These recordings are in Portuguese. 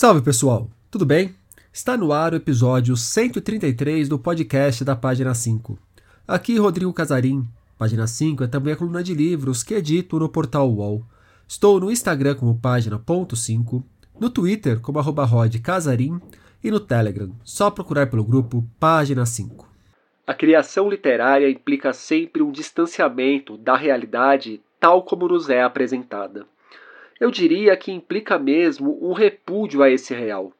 Salve pessoal, tudo bem? Está no ar o episódio 133 do podcast da Página 5. Aqui Rodrigo Casarim. Página 5 é também a coluna de livros que edito no portal UOL. Estou no Instagram como página.5, no Twitter como arroba e no Telegram, só procurar pelo grupo Página 5. A criação literária implica sempre um distanciamento da realidade tal como nos é apresentada. Eu diria que implica mesmo um repúdio a esse real.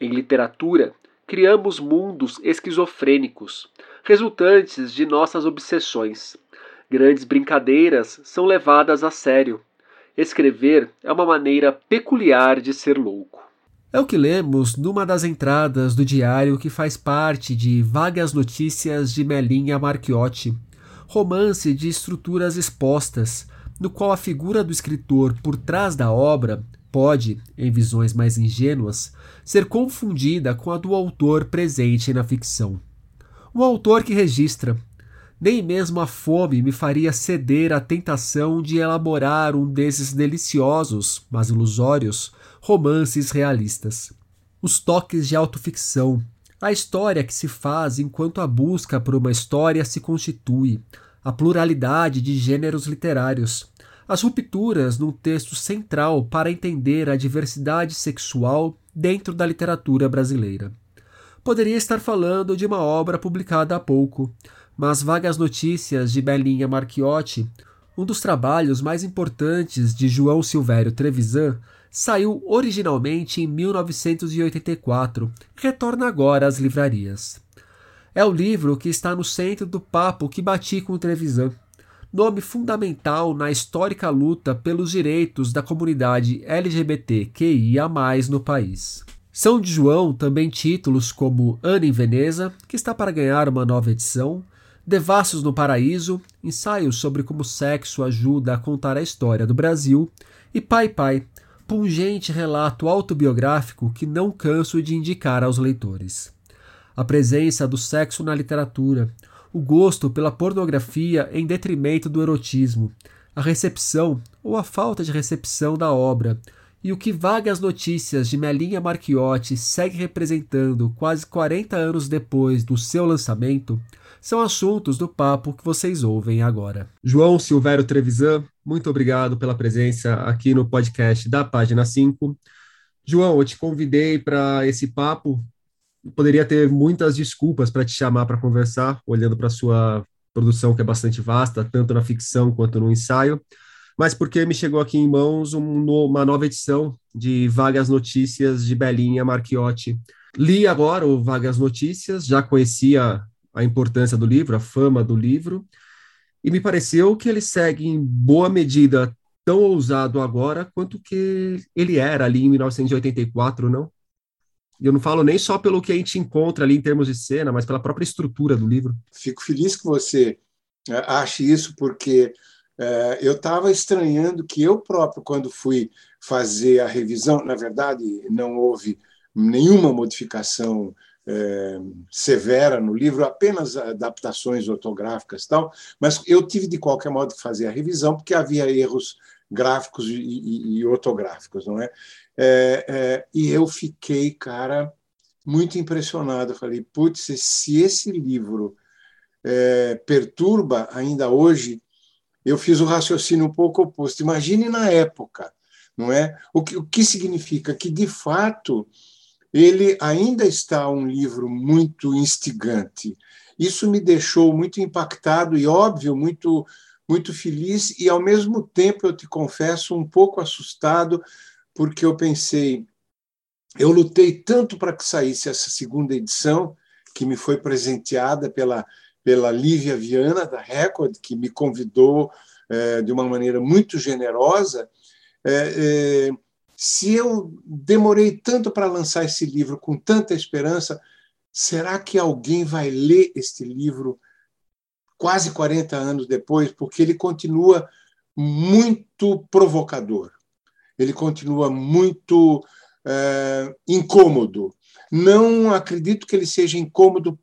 Em literatura, criamos mundos esquizofrênicos, resultantes de nossas obsessões. Grandes brincadeiras são levadas a sério. Escrever é uma maneira peculiar de ser louco. É o que lemos numa das entradas do diário que faz parte de Vagas Notícias de Melinha Marchiotti, romance de estruturas expostas, no qual a figura do escritor por trás da obra pode, em visões mais ingênuas, ser confundida com a do autor presente na ficção. Um autor que registra. Nem mesmo a fome me faria ceder à tentação de elaborar um desses deliciosos, mas ilusórios, romances realistas. Os toques de autoficção, a história que se faz enquanto a busca por uma história se constitui, a pluralidade de gêneros literários, as rupturas num texto central para entender a diversidade sexual dentro da literatura brasileira. Poderia estar falando de uma obra publicada há pouco, mas Vagas Notícias de Belinha Marchiotti, um dos trabalhos mais importantes de João Silvério Trevisan, saiu originalmente em 1984 e retorna agora às livrarias. É o livro que está no centro do papo que bati com o Trevisan, nome fundamental na histórica luta pelos direitos da comunidade LGBTQIA+, no país. São de João também títulos como Ana em Veneza, que está para ganhar uma nova edição, Devassos no Paraíso, ensaios sobre como o sexo ajuda a contar a história do Brasil, e Pai Pai, pungente relato autobiográfico que não canso de indicar aos leitores. A presença do sexo na literatura, o gosto pela pornografia em detrimento do erotismo, a recepção ou a falta de recepção da obra, e o que vagas notícias de Melinha Marchiotti segue representando quase 40 anos depois do seu lançamento são assuntos do papo que vocês ouvem agora. João Silvério Trevisan, muito obrigado pela presença aqui no podcast da página 5. João, eu te convidei para esse papo. Poderia ter muitas desculpas para te chamar para conversar, olhando para sua produção, que é bastante vasta, tanto na ficção quanto no ensaio, mas porque me chegou aqui em mãos um, uma nova edição de Vagas Notícias de Belinha Marchiotti. Li agora o Vagas Notícias, já conhecia a importância do livro, a fama do livro, e me pareceu que ele segue em boa medida tão ousado agora quanto que ele era ali em 1984, não? E eu não falo nem só pelo que a gente encontra ali em termos de cena, mas pela própria estrutura do livro. Fico feliz que você é, ache isso, porque é, eu estava estranhando que eu próprio, quando fui fazer a revisão, na verdade, não houve nenhuma modificação é, severa no livro, apenas adaptações ortográficas e tal, mas eu tive de qualquer modo que fazer a revisão porque havia erros gráficos e, e, e ortográficos, não é? É, é? E eu fiquei, cara, muito impressionado. Falei, putz, se esse livro é, perturba ainda hoje, eu fiz o raciocínio um pouco oposto. Imagine na época, não é? O que, o que significa que, de fato, ele ainda está um livro muito instigante. Isso me deixou muito impactado e, óbvio, muito, muito feliz e, ao mesmo tempo, eu te confesso, um pouco assustado, porque eu pensei, eu lutei tanto para que saísse essa segunda edição, que me foi presenteada pela, pela Lívia Viana, da Record, que me convidou é, de uma maneira muito generosa. É, é, se eu demorei tanto para lançar esse livro com tanta esperança, será que alguém vai ler este livro quase 40 anos depois? Porque ele continua muito provocador, ele continua muito é, incômodo. Não acredito que ele seja incômodo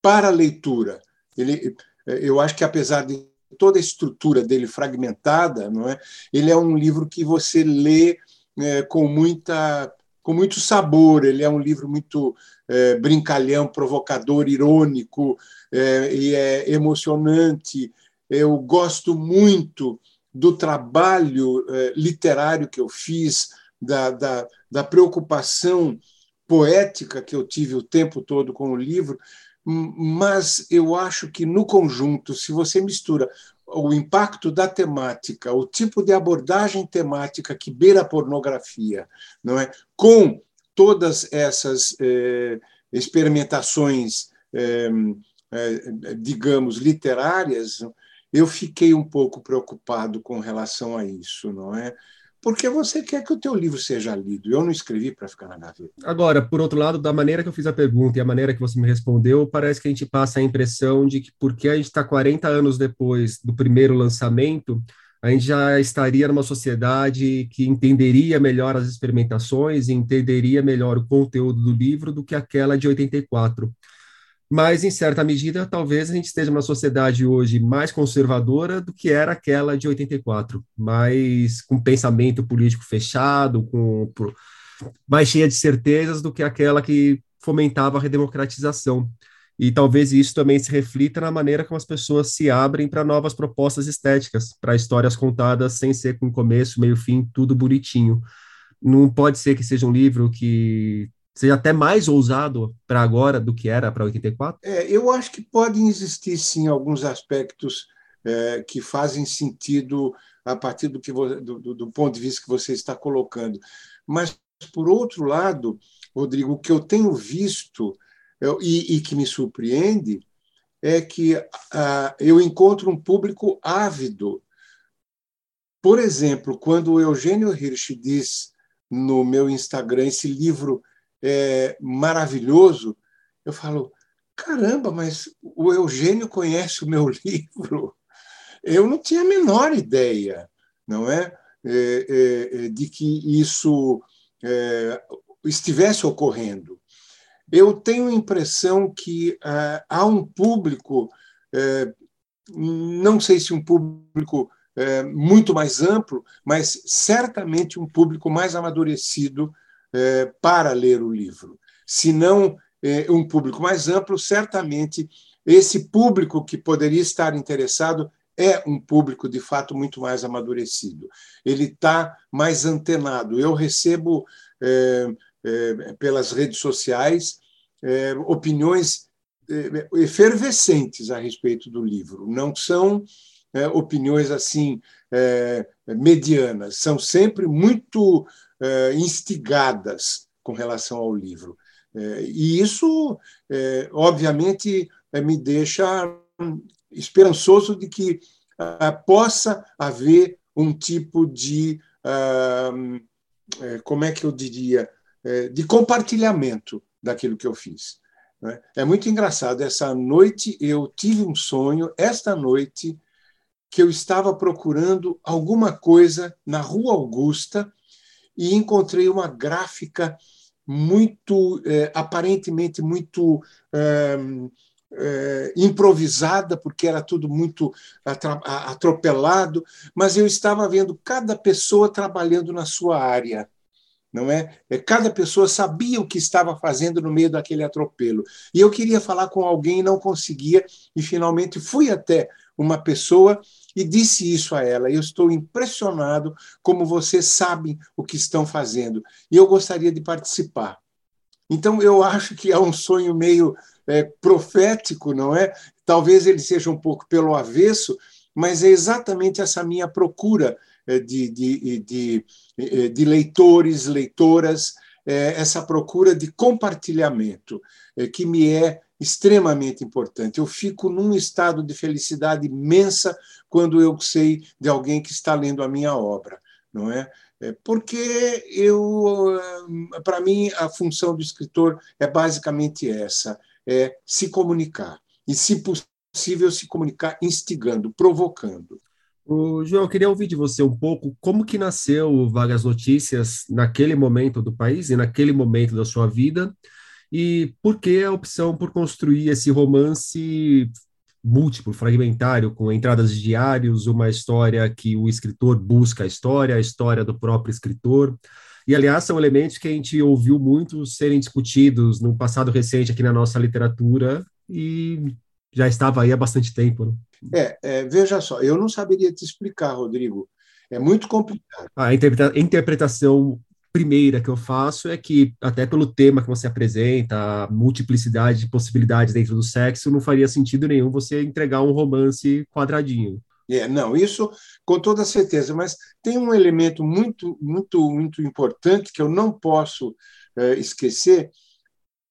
para a leitura. Ele, eu acho que, apesar de toda a estrutura dele fragmentada, não é? ele é um livro que você lê é, com muita com muito sabor. Ele é um livro muito é, brincalhão, provocador, irônico é, e é emocionante. Eu gosto muito do trabalho é, literário que eu fiz, da, da, da preocupação poética que eu tive o tempo todo com o livro, mas eu acho que no conjunto, se você mistura o impacto da temática, o tipo de abordagem temática que beira a pornografia, não é, com todas essas eh, experimentações, eh, eh, digamos, literárias, eu fiquei um pouco preocupado com relação a isso, não é? porque você quer que o teu livro seja lido. Eu não escrevi para ficar na gaveta. Agora, por outro lado, da maneira que eu fiz a pergunta e a maneira que você me respondeu, parece que a gente passa a impressão de que porque a gente está 40 anos depois do primeiro lançamento, a gente já estaria numa sociedade que entenderia melhor as experimentações e entenderia melhor o conteúdo do livro do que aquela de 84 mas em certa medida, talvez a gente esteja numa sociedade hoje mais conservadora do que era aquela de 84, mais com pensamento político fechado, com mais cheia de certezas do que aquela que fomentava a redemocratização. E talvez isso também se reflita na maneira como as pessoas se abrem para novas propostas estéticas, para histórias contadas sem ser com começo, meio, fim, tudo bonitinho. Não pode ser que seja um livro que seja até mais ousado para agora do que era para 84? É, eu acho que podem existir, sim, alguns aspectos é, que fazem sentido a partir do, que do, do, ponto de vista que você está colocando. Mas, por outro lado, Rodrigo, o que eu tenho visto é, e, e, que me surpreende é que ah, eu encontro um público ávido. Por exemplo, quando o Eugênio Hirsch diz no meu Instagram esse livro é, maravilhoso, eu falo: caramba, mas o Eugênio conhece o meu livro. Eu não tinha a menor ideia, não é, é, é, é de que isso é, estivesse ocorrendo. Eu tenho a impressão que ah, há um público, é, não sei se um público muito mais amplo, mas certamente um público mais amadurecido é, para ler o livro. Se não é, um público mais amplo, certamente esse público que poderia estar interessado é um público de fato muito mais amadurecido. Ele está mais antenado. Eu recebo é, pelas redes sociais opiniões efervescentes a respeito do livro. Não são opiniões assim medianas, são sempre muito instigadas com relação ao livro. Eh, e isso, eh, obviamente, me deixa esperançoso de que possa haver um tipo de, como é que eu diria, de compartilhamento daquilo que eu fiz. Né? É muito engraçado. Essa noite eu tive um sonho, esta noite, que eu estava procurando alguma coisa na Rua Augusta e encontrei uma gráfica muito, é, aparentemente muito é, é, improvisada, porque era tudo muito atropelado, mas eu estava vendo cada pessoa trabalhando na sua área. Não é? é? Cada pessoa sabia o que estava fazendo no meio daquele atropelo. E eu queria falar com alguém e não conseguia, e finalmente fui até uma pessoa e disse isso a ela. Eu estou impressionado como vocês sabem o que estão fazendo e eu gostaria de participar. Então, eu acho que é um sonho meio é, profético, não é? Talvez ele seja um pouco pelo avesso, mas é exatamente essa minha procura é, de, de, de, é, de leitores, leitoras, é, essa procura de compartilhamento, que me é extremamente importante. Eu fico num estado de felicidade imensa quando eu sei de alguém que está lendo a minha obra, não é? é porque eu, para mim, a função do escritor é basicamente essa: é se comunicar e, se possível, se comunicar instigando, provocando. O João, eu queria ouvir de você um pouco como que nasceu Vagas Notícias naquele momento do país e naquele momento da sua vida e por que a opção por construir esse romance múltiplo, fragmentário, com entradas de diários, uma história que o escritor busca a história, a história do próprio escritor. E, aliás, são elementos que a gente ouviu muito serem discutidos no passado recente aqui na nossa literatura e já estava aí há bastante tempo. Né? É, é, veja só, eu não saberia te explicar, Rodrigo. É muito complicado. A interpretação primeira que eu faço é que, até pelo tema que você apresenta, a multiplicidade de possibilidades dentro do sexo, não faria sentido nenhum você entregar um romance quadradinho. É, não, isso com toda certeza, mas tem um elemento muito, muito, muito importante que eu não posso é, esquecer.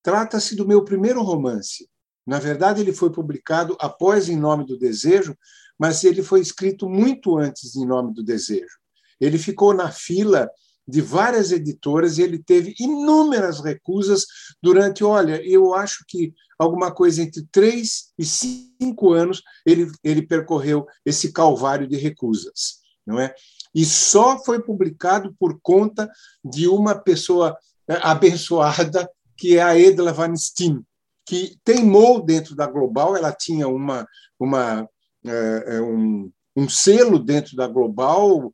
Trata-se do meu primeiro romance. Na verdade, ele foi publicado após Em Nome do Desejo, mas ele foi escrito muito antes de Em Nome do Desejo. Ele ficou na fila de várias editoras e ele teve inúmeras recusas durante, olha, eu acho que alguma coisa entre três e cinco anos ele, ele percorreu esse calvário de recusas, não é? E só foi publicado por conta de uma pessoa né, abençoada que é a Edla Van Steen, que teimou dentro da Global, ela tinha uma, uma, é, um, um selo dentro da Global,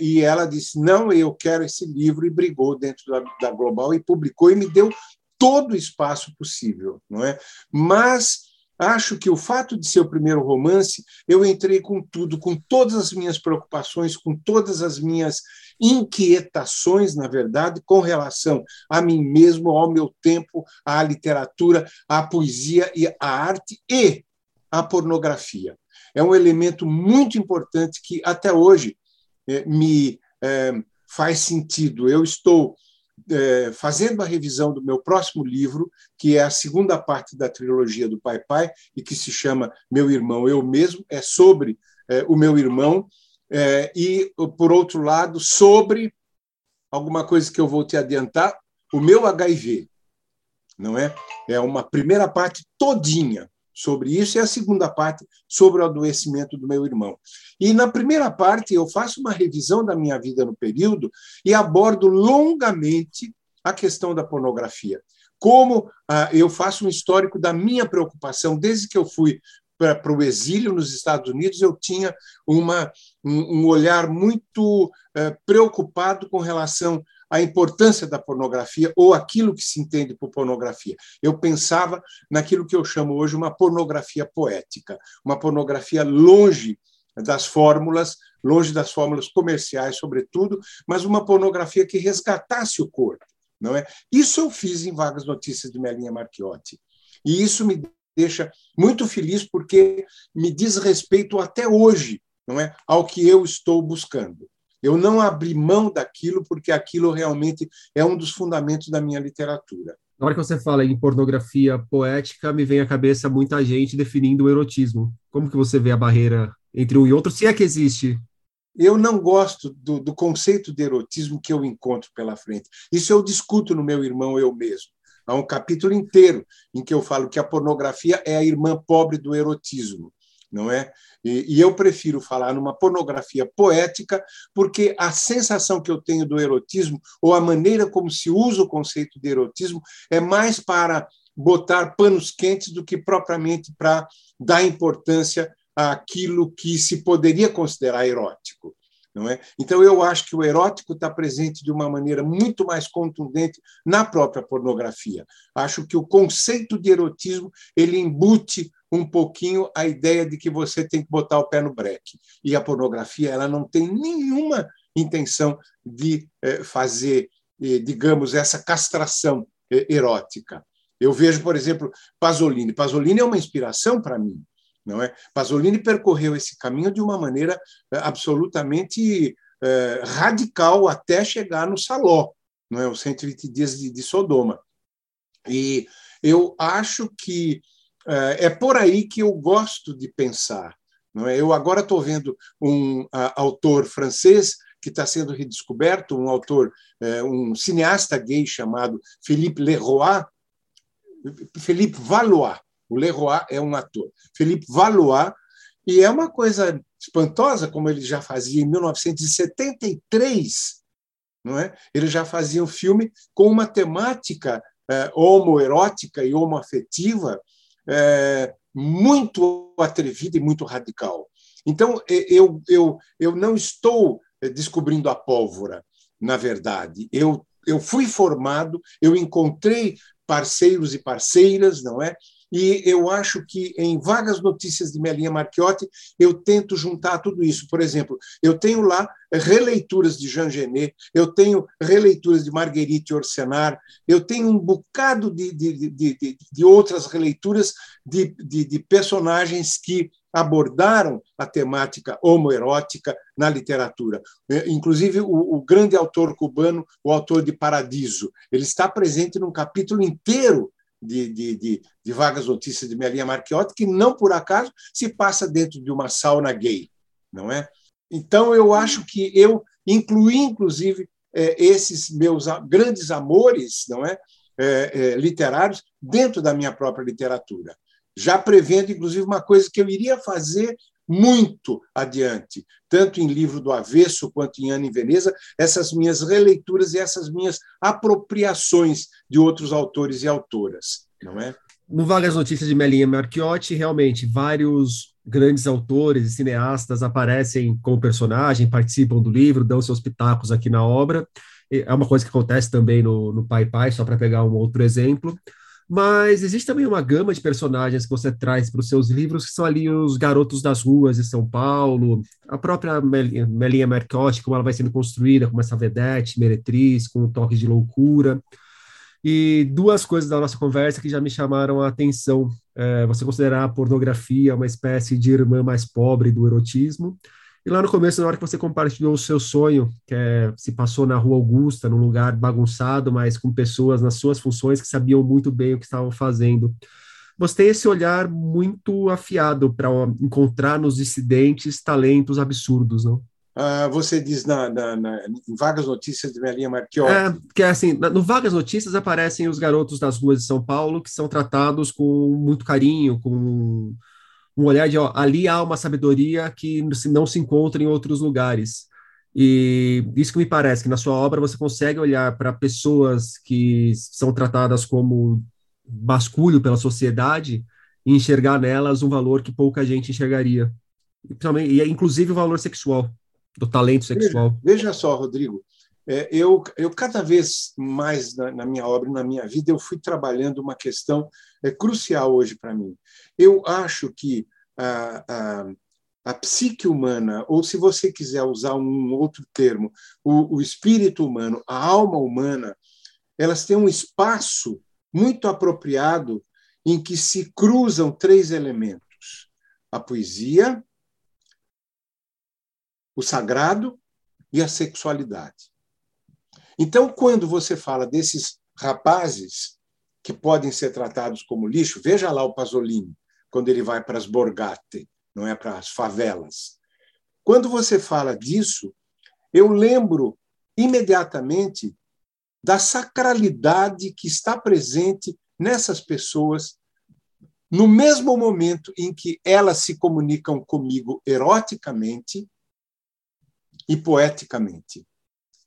e ela disse: Não, eu quero esse livro, e brigou dentro da, da Global e publicou, e me deu todo o espaço possível. não é? Mas acho que o fato de ser o primeiro romance, eu entrei com tudo, com todas as minhas preocupações, com todas as minhas inquietações, na verdade, com relação a mim mesmo, ao meu tempo, à literatura, à poesia e à arte e à pornografia. É um elemento muito importante que até hoje me eh, faz sentido. Eu estou eh, fazendo a revisão do meu próximo livro, que é a segunda parte da trilogia do Pai Pai, e que se chama Meu Irmão Eu Mesmo, é sobre o meu irmão, e, por outro lado, sobre alguma coisa que eu vou te adiantar, o meu HIV. Não é? É uma primeira parte todinha sobre isso e a segunda parte sobre o adoecimento do meu irmão. E na primeira parte eu faço uma revisão da minha vida no período e abordo longamente a questão da pornografia. Como ah, eu faço um histórico da minha preocupação desde que eu fui para o exílio nos Estados Unidos, eu tinha uma, um, um olhar muito eh, preocupado com relação a importância da pornografia ou aquilo que se entende por pornografia. Eu pensava naquilo que eu chamo hoje uma pornografia poética, uma pornografia longe das fórmulas, longe das fórmulas comerciais, sobretudo, mas uma pornografia que resgatasse o corpo, não é? Isso eu fiz em Vagas Notícias de Melinha Marchiotti. E isso me deixa muito feliz porque me diz respeito até hoje, não é, ao que eu estou buscando. Eu não abri mão daquilo porque aquilo realmente é um dos fundamentos da minha literatura. Na hora que você fala em pornografia poética, me vem à cabeça muita gente definindo o erotismo. Como que você vê a barreira entre um e outro, se é que existe? Eu não gosto do, do conceito de erotismo que eu encontro pela frente. Isso eu discuto no meu irmão eu mesmo. Há um capítulo inteiro em que eu falo que a pornografia é a irmã pobre do erotismo não é? E, e, eu prefiro falar numa pornografia poética, porque a sensação que eu tenho do erotismo, ou a maneira como se usa o conceito de erotismo, é mais para botar panos quentes do que propriamente para dar importância àquilo que se poderia considerar erótico. Não é? Então, eu acho que o erótico está presente de uma maneira muito mais contundente na própria pornografia. Acho que o conceito de erotismo ele embute um pouquinho a ideia de que você tem que botar o pé no breque. E a pornografia ela não tem nenhuma intenção de eh, fazer, eh, digamos, essa castração eh, erótica. Eu vejo, por exemplo, Pasolini. Pasolini é uma inspiração para mim, não é? Pasolini percorreu esse caminho de uma maneira absolutamente radical até chegar no Saló, não é? Os 120 dias de, de Sodoma. E eu acho que é, é por aí que eu gosto de pensar. Não é? Eu agora estou vendo um autor francês que está sendo redescoberto, um autor, um cineasta gay chamado Philippe Leroy, Philippe Valois. O Leroy é um ator. Philippe Valois, e é uma coisa espantosa, como ele já fazia em 1973, não é? Ele já fazia um filme com uma temática é, homoerótica e homoafetiva é, muito atrevida e muito radical. Então, eu, eu, eu não estou descobrindo a pólvora. na verdade. Eu, eu fui formado, eu encontrei parceiros e parceiras, não é? E eu acho que em vagas notícias de Melinha Marchiotti eu tento juntar tudo isso. Por exemplo, eu tenho lá releituras de Jean Genet, eu tenho releituras de Marguerite Orsenar, eu tenho um bocado de, de, de, de, outras releituras de, de, personagens que abordaram a temática homoerótica na literatura. Inclusive, o, o, grande autor cubano, o autor de Paradiso, ele está presente num capítulo inteiro de, de, de, de vagas notícias de Melinha Marchiotti, que não por acaso se passa dentro de uma sauna gay, não é? Então eu acho que eu incluí inclusive é, esses meus grandes amores, não é, é, é literários dentro da minha própria literatura, já prevendo inclusive uma coisa que eu iria fazer muito adiante, tanto em Livro do Avesso quanto em Ana em Veneza, essas minhas releituras e essas minhas apropriações de outros autores e autoras, não é? No Vagas Notícias de Melinha Marchiotti, realmente, vários grandes autores e cineastas aparecem como personagem, participam do livro, dão seus pitacos aqui na obra. É uma coisa que acontece também no, no Pai Pai, só para pegar um outro exemplo. Mas existe também uma gama de personagens que você traz para os seus livros, que são ali os garotos das ruas de São Paulo, a própria Melinha Mercotti, como ela vai sendo construída, como essa vedete, meretriz, com um toque de loucura. E duas coisas da nossa conversa que já me chamaram a atenção. É, você considerar a pornografia uma espécie de irmã mais pobre do erotismo, e lá no começo, na hora que você compartilhou o seu sonho, que é, se passou na Rua Augusta, num lugar bagunçado, mas com pessoas nas suas funções que sabiam muito bem o que estavam fazendo. Você tem esse olhar muito afiado para encontrar nos dissidentes talentos absurdos, não? Ah, você diz na, na, na, em Vagas Notícias de Melinha Marchiori. É, que é assim, no Vagas Notícias aparecem os garotos das ruas de São Paulo que são tratados com muito carinho, com um olhar de ó, ali há uma sabedoria que não se encontra em outros lugares. E isso que me parece que na sua obra você consegue olhar para pessoas que são tratadas como basculho pela sociedade e enxergar nelas um valor que pouca gente enxergaria. E, inclusive o valor sexual, do talento sexual. Veja, veja só, Rodrigo, é, eu, eu cada vez mais na, na, minha obra, na minha vida, eu fui trabalhando uma questão é, crucial hoje para mim. Eu acho que a, a, a, psique humana, ou se você quiser usar um outro termo, o, o espírito humano, a alma humana, elas têm um espaço muito apropriado em que se cruzam três elementos: a poesia, o sagrado e a sexualidade. Então, quando você fala desses rapazes que podem ser tratados como lixo, veja lá o Pasolini, quando ele vai para as borgate, não é para as favelas. Quando você fala disso, eu lembro imediatamente da sacralidade que está presente nessas pessoas no mesmo momento em que elas se comunicam comigo eroticamente e poeticamente.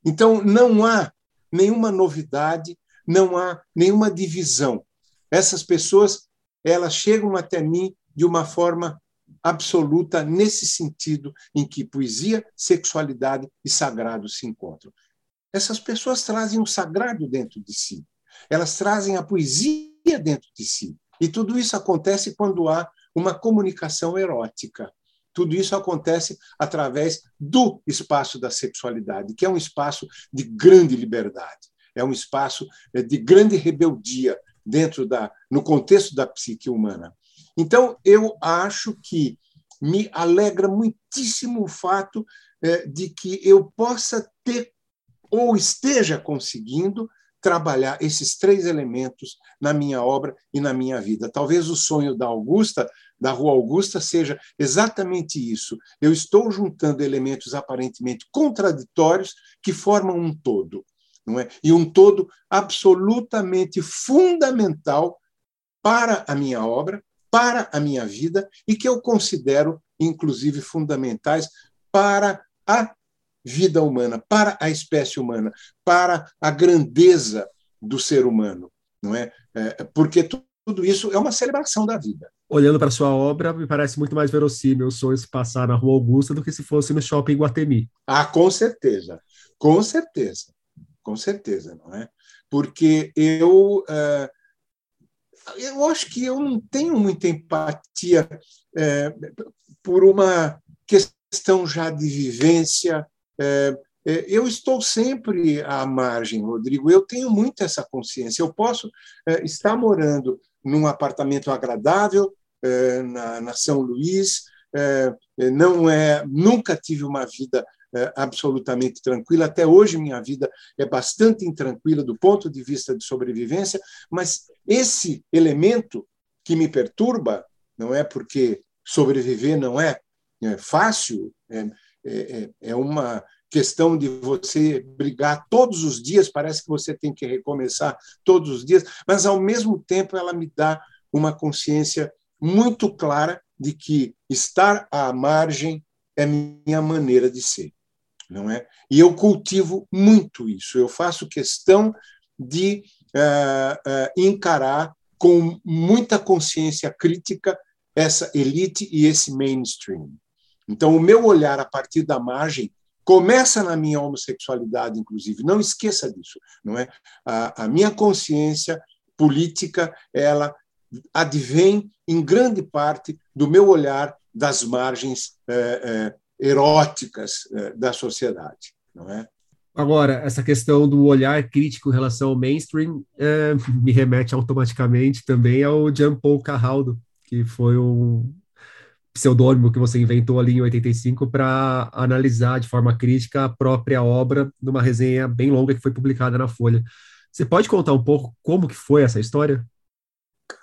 Então, não há nenhuma novidade, não há nenhuma divisão. Essas pessoas, elas chegam até mim de uma forma absoluta nesse sentido em que poesia, sexualidade e sagrado se encontram. Essas pessoas trazem o sagrado dentro de si. Elas trazem a poesia dentro de si. E tudo isso acontece quando há uma comunicação erótica. Tudo isso acontece através do espaço da sexualidade, que é um espaço de grande liberdade, é um espaço eh, de grande rebeldia dentro da no contexto da psique humana. Então, eu acho que me alegra muitíssimo o fato eh, de que eu possa ter ou esteja conseguindo trabalhar esses três elementos na minha obra e na minha vida. Talvez o sonho da Augusta da Rua Augusta seja exatamente isso. Eu estou juntando elementos aparentemente contraditórios que formam um todo, não é? E um todo absolutamente fundamental para a minha obra, para a minha vida e que eu considero inclusive fundamentais para a vida humana, para a espécie humana, para a grandeza do ser humano, não é? é porque tudo isso é uma celebração da vida. olhando para sua obra, me parece muito mais verossímil o sonho se passar na Rua Augusta do que se fosse no shopping Guatemi. Ah, com certeza, com certeza, com certeza, não é? Porque eu, uh, eu acho que eu não tenho muita empatia uh, por uma questão já de vivência. Uh, eu estou sempre à margem, Rodrigo. Eu tenho muito essa consciência. Eu posso estar morando num apartamento agradável eh, na, na São Luís. Eh, não é, nunca tive uma vida eh, absolutamente tranquila. Até hoje minha vida é bastante intranquila do ponto de vista de sobrevivência, mas esse elemento que me perturba não é porque sobreviver não é, é fácil, é, é, é uma questão de você brigar todos os dias, parece que você tem que recomeçar todos os dias, mas ao mesmo tempo ela me dá uma consciência muito clara de que estar à margem é minha maneira de ser, não é? E eu cultivo muito isso. Eu faço questão de uh, uh, encarar com muita consciência crítica essa elite e esse mainstream. Então, o meu olhar a partir da margem começa na minha homossexualidade, inclusive. Não esqueça disso, não é? A, a minha consciência política, ela advém em grande parte do meu olhar das margens é, é, eróticas é, da sociedade, não é? Agora, essa questão do olhar crítico em relação ao mainstream é, me remete automaticamente também ao Jean Paul Carraldo, que foi um, pseudônimo que você inventou ali em 85 para analisar de forma crítica a própria obra numa resenha bem longa que foi publicada na Folha. Você pode contar um pouco como que foi essa história?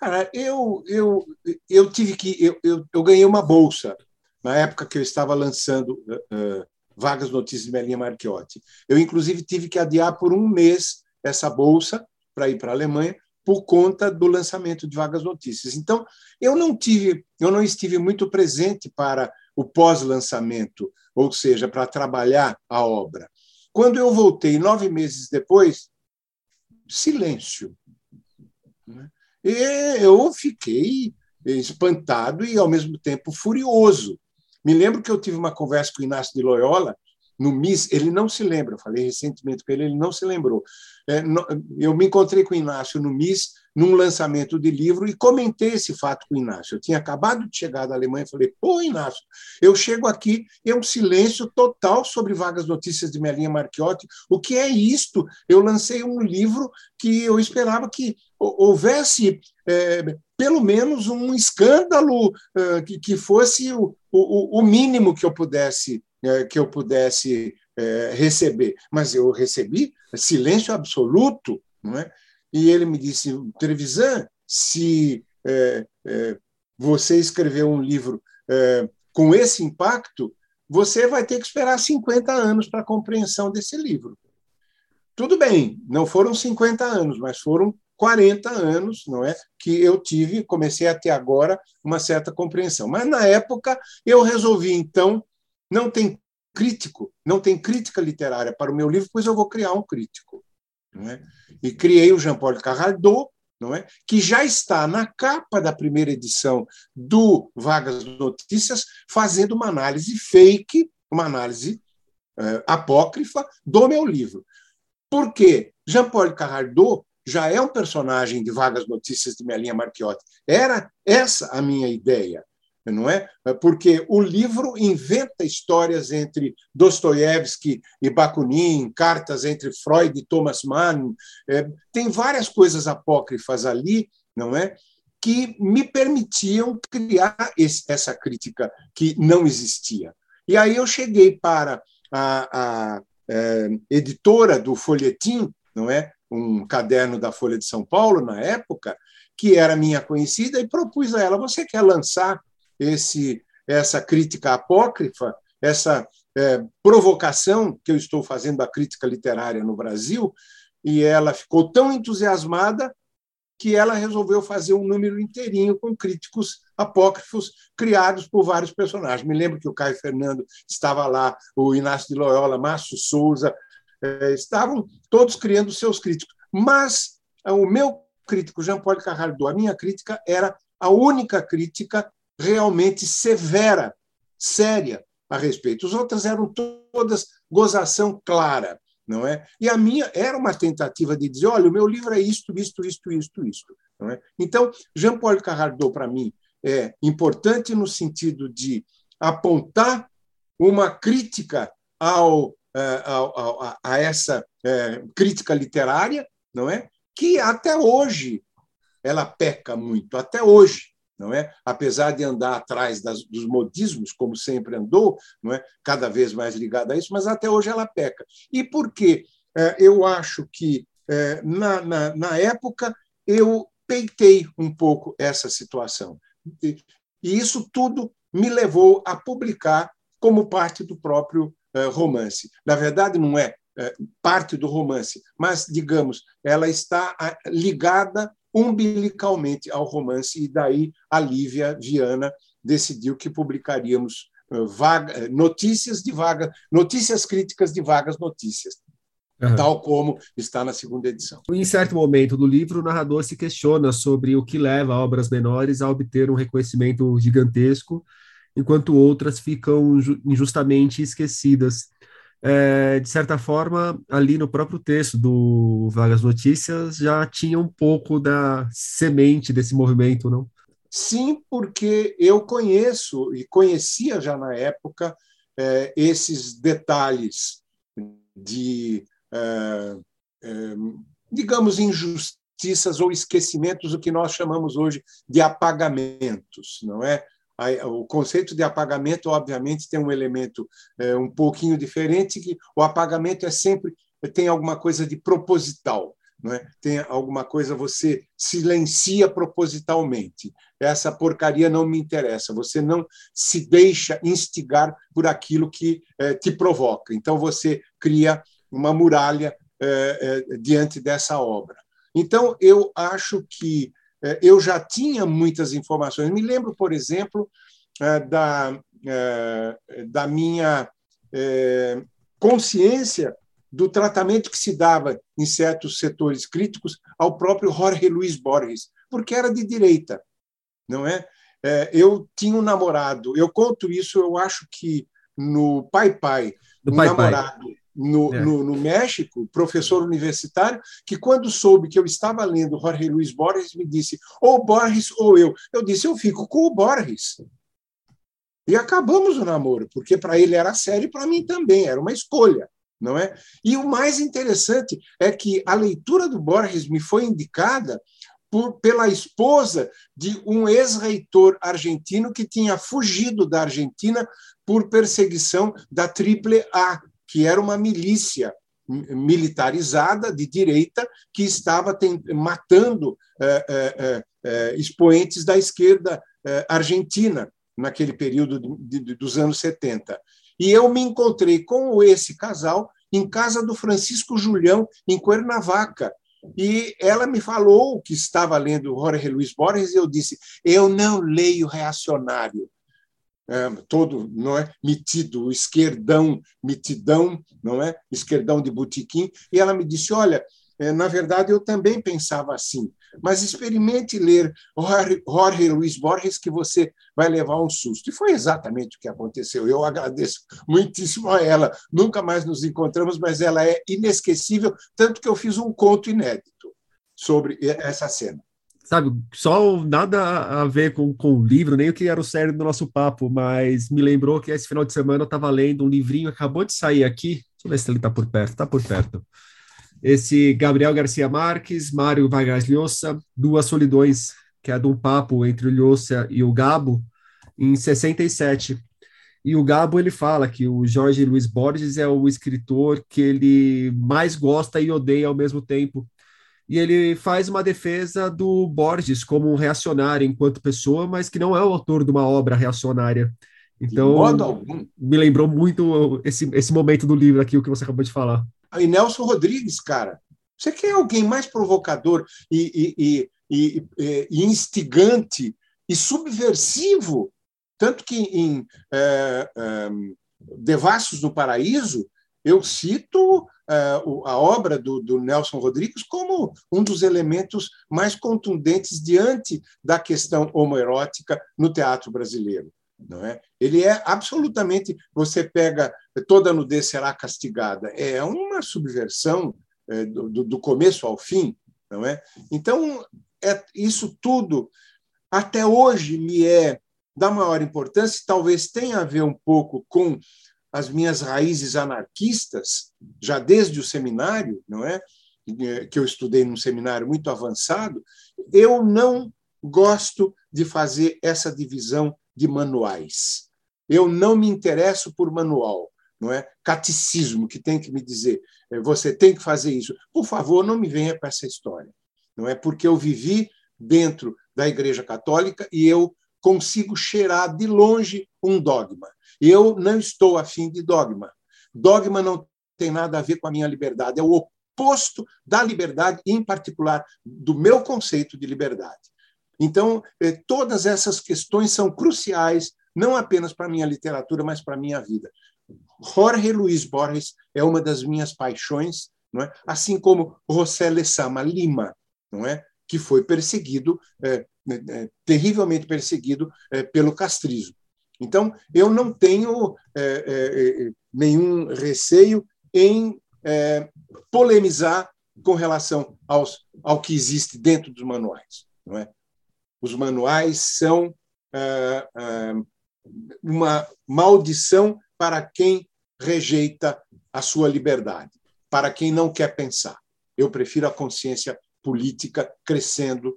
Cara, eu, eu, eu tive que. Eu, eu, eu ganhei uma bolsa na época que eu estava lançando uh, Vagas Notícias de Melinha Marchiotti. Eu, inclusive, tive que adiar por um mês essa bolsa para ir para a Alemanha, por conta do lançamento de Vagas Notícias. Então, eu não tive, eu não estive muito presente para o pós-lançamento, ou seja, para trabalhar a obra. Quando eu voltei nove meses depois, silêncio. Né? E eu fiquei espantado e, ao mesmo tempo, furioso. Me lembro que eu tive uma conversa com o Inácio de Loyola, no MIS, ele não se lembra, eu falei recentemente com ele, ele não se lembrou. É, eu me encontrei com o Inácio no MIS, num lançamento de livro, e comentei esse fato com o Inácio. Eu tinha acabado de chegar da Alemanha e falei: pô, Inácio, eu chego aqui e é um silêncio total sobre vagas notícias de Melinha Marchiotti. O que é isto? Eu lancei um livro que eu esperava que houvesse é, pelo menos um escândalo é, que, que fosse o, o, o mínimo que eu pudesse é, que eu pudesse é, receber. Mas eu recebi silêncio absoluto, não é? E ele me disse, Trevisan, se é, é, você escreveu um livro é, com esse impacto, você vai ter que esperar 50 anos para a compreensão desse livro. Tudo bem, não foram 50 anos, mas foram 40 anos, não é? Que eu tive, comecei a ter agora uma certa compreensão. Mas na época eu resolvi então não tem crítico, não tem crítica literária para o meu livro, pois eu vou criar um crítico. Não é? E criei o Jean-Paul Carraldot, não é? que já está na capa da primeira edição do Vagas Notícias, fazendo uma análise fake, uma análise uh, apócrifa do meu livro. Por quê? Jean-Paul Carraldot já é um personagem de Vagas Notícias de Melinha Marchiotti. Era essa a minha ideia não é? Porque o livro inventa histórias entre Dostoiévski e Bakunin, cartas entre Freud e Thomas Mann, é, tem várias coisas apócrifas ali, não é? Que me permitiam criar esse, essa crítica que não existia. E aí eu cheguei para a, a, a é, editora do Folhetim, não é? Um caderno da Folha de São Paulo na época, que era minha conhecida, e propus a ela: você quer lançar esse, essa crítica apócrifa, essa é, provocação que eu estou fazendo à crítica literária no Brasil, e ela ficou tão entusiasmada que ela resolveu fazer um número inteirinho com críticos apócrifos criados por vários personagens. Me lembro que o Caio Fernando estava lá, o Inácio de Loyola, Márcio Souza, estavam todos criando seus críticos. Mas o meu crítico, Jean-Paul Carraldo, a minha crítica era a única crítica realmente severa, séria a respeito. Os outros eram todas gozação clara, não é? E a minha era uma tentativa de dizer, olha, o meu livro é isto, isto, isto, isto, isto. Não é? Então, Jean-Paul Carrardot, para mim, é importante no sentido de apontar uma crítica ao, eh, ao, ao a essa é, crítica literária, não é? Que até hoje ela peca muito, até hoje, não é? Apesar de andar atrás das, dos modismos, como sempre andou, não é? Cada vez mais ligada a isso, mas até hoje ela peca. E por quê? É, eu acho que é, na, na, na época eu peitei um pouco essa situação. E, e isso tudo me levou a publicar como parte do próprio é, romance. Na verdade, não é, é parte do romance, mas, digamos, ela está ligada umbilicalmente ao romance, e daí a Lívia Viana decidiu que publicaríamos eh, vaga, eh, notícias de vaga, notícias críticas de vagas notícias, uhum. tal como está na segunda edição. Em certo momento do livro, o narrador se questiona sobre o que leva obras menores a obter um reconhecimento gigantesco, enquanto outras ficam injustamente esquecidas é, de certa forma, ali no próprio texto do Vagas Notícias já tinha um pouco da semente desse movimento, não? Sim, porque eu conheço e conhecia já na época é, esses detalhes de, é, é digamos, injustiças ou esquecimentos, o que nós chamamos hoje de apagamentos, não é? O conceito de apagamento, obviamente, tem um elemento é, um pouquinho diferente, que o apagamento é sempre tem alguma coisa de proposital, não é? Tem alguma coisa você silencia propositalmente. Essa porcaria não me interessa. Você não se deixa instigar por aquilo que é, te provoca. Então você cria uma muralha é, diante dessa obra. Então eu acho que eu já tinha muitas informações. Me lembro, por exemplo, é, da, é, da minha consciência do tratamento que se dava em certos setores críticos ao próprio Jorge Luiz Borges, porque era de direita, não é? Eu tinha um namorado, eu conto isso, eu acho que no Pai Pai, um pai, namorado pai no, é. no, no, México, professor universitário, que quando soube que eu estava lendo Jorge Luiz Borges, me disse, ou Borges ou eu. Eu disse, eu fico com o Borges. E acabamos o namoro, porque para ele era sério e para mim também, era uma escolha. Não é? E o mais interessante é que a leitura do Borges me foi indicada por, pela esposa de um ex-reitor argentino que tinha fugido da Argentina por perseguição da Triple A, que era uma milícia militarizada de direita que estava matando é, é, expoentes da esquerda argentina naquele período de, de, dos anos 70. E eu me encontrei com esse casal em casa do Francisco Julião, em Cuernavaca. E ela me falou que estava lendo Jorge Luiz Borges e eu disse: Eu não leio reacionário, é, todo não é metido, esquerdão, mitidão, não é esquerdão de botiquim. E ela me disse: olha, é, na verdade eu também pensava assim, mas experimente ler Jorge Luiz Borges que você vai levar um susto. E foi exatamente o que aconteceu. Eu agradeço muitíssimo a ela. Nunca mais nos encontramos, mas ela é inesquecível, tanto que eu fiz um conto inédito sobre essa cena sabe, só nada a ver com, com o livro, nem o que era o sério do nosso papo, mas me lembrou que esse final de semana eu estava lendo um livrinho, acabou de sair aqui, deixa eu ver se ele está por perto, está por perto. Esse Gabriel Garcia Marques, Mário Vargas Llosa, Duas Solidões, que é de um papo entre o Llosa e o Gabo, em 67. E o Gabo ele fala que o Jorge Luiz Borges é o escritor que ele mais gosta e odeia ao mesmo tempo, e ele faz uma defesa do Borges como um reacionário enquanto pessoa, mas que não é o autor de uma obra reacionária. Então, me lembrou muito esse, esse momento do livro aqui, o que você acabou de falar. E Nelson Rodrigues, cara, você quer alguém mais provocador e, e, e, e instigante e subversivo? Tanto que em é, é, Devassos no Paraíso, eu cito a obra do, do, Nelson Rodrigues como um dos elementos mais contundentes diante da questão homoerótica no teatro brasileiro. Não é? Ele é absolutamente. Você pega toda nudez será castigada. É uma subversão é, do, do começo ao fim. Não é? Então, é, isso tudo, até hoje, me é da maior importância, talvez tenha a ver um pouco com as minhas raízes anarquistas, já desde o seminário, não é? Que eu estudei num seminário muito avançado, eu não gosto de fazer essa divisão de manuais. Eu não me interesso por manual, não é? Catecismo que tem que me dizer, eh, você tem que fazer isso. Por favor, não me venha com essa história. Não é porque eu vivi dentro da Igreja Católica e eu consigo cheirar de longe um dogma. Eu não estou afim de dogma. Dogma não tem nada a ver com a minha liberdade, é o oposto da liberdade, em particular do meu conceito de liberdade. Então, eh, todas essas questões são cruciais, não apenas para a minha literatura, mas para a minha vida. Jorge Luiz Borges é uma das minhas paixões, não é? assim como José Lezama Lima, não é? que foi perseguido, é, é, terrivelmente perseguido pelo castrismo. Então, eu não tenho é, é, é nenhum receio em é, polemizar com relação aos, ao que existe dentro dos manuais. Não é? Os manuais são é, uma maldição para quem rejeita a sua liberdade, para quem não quer pensar. Eu prefiro a consciência política crescendo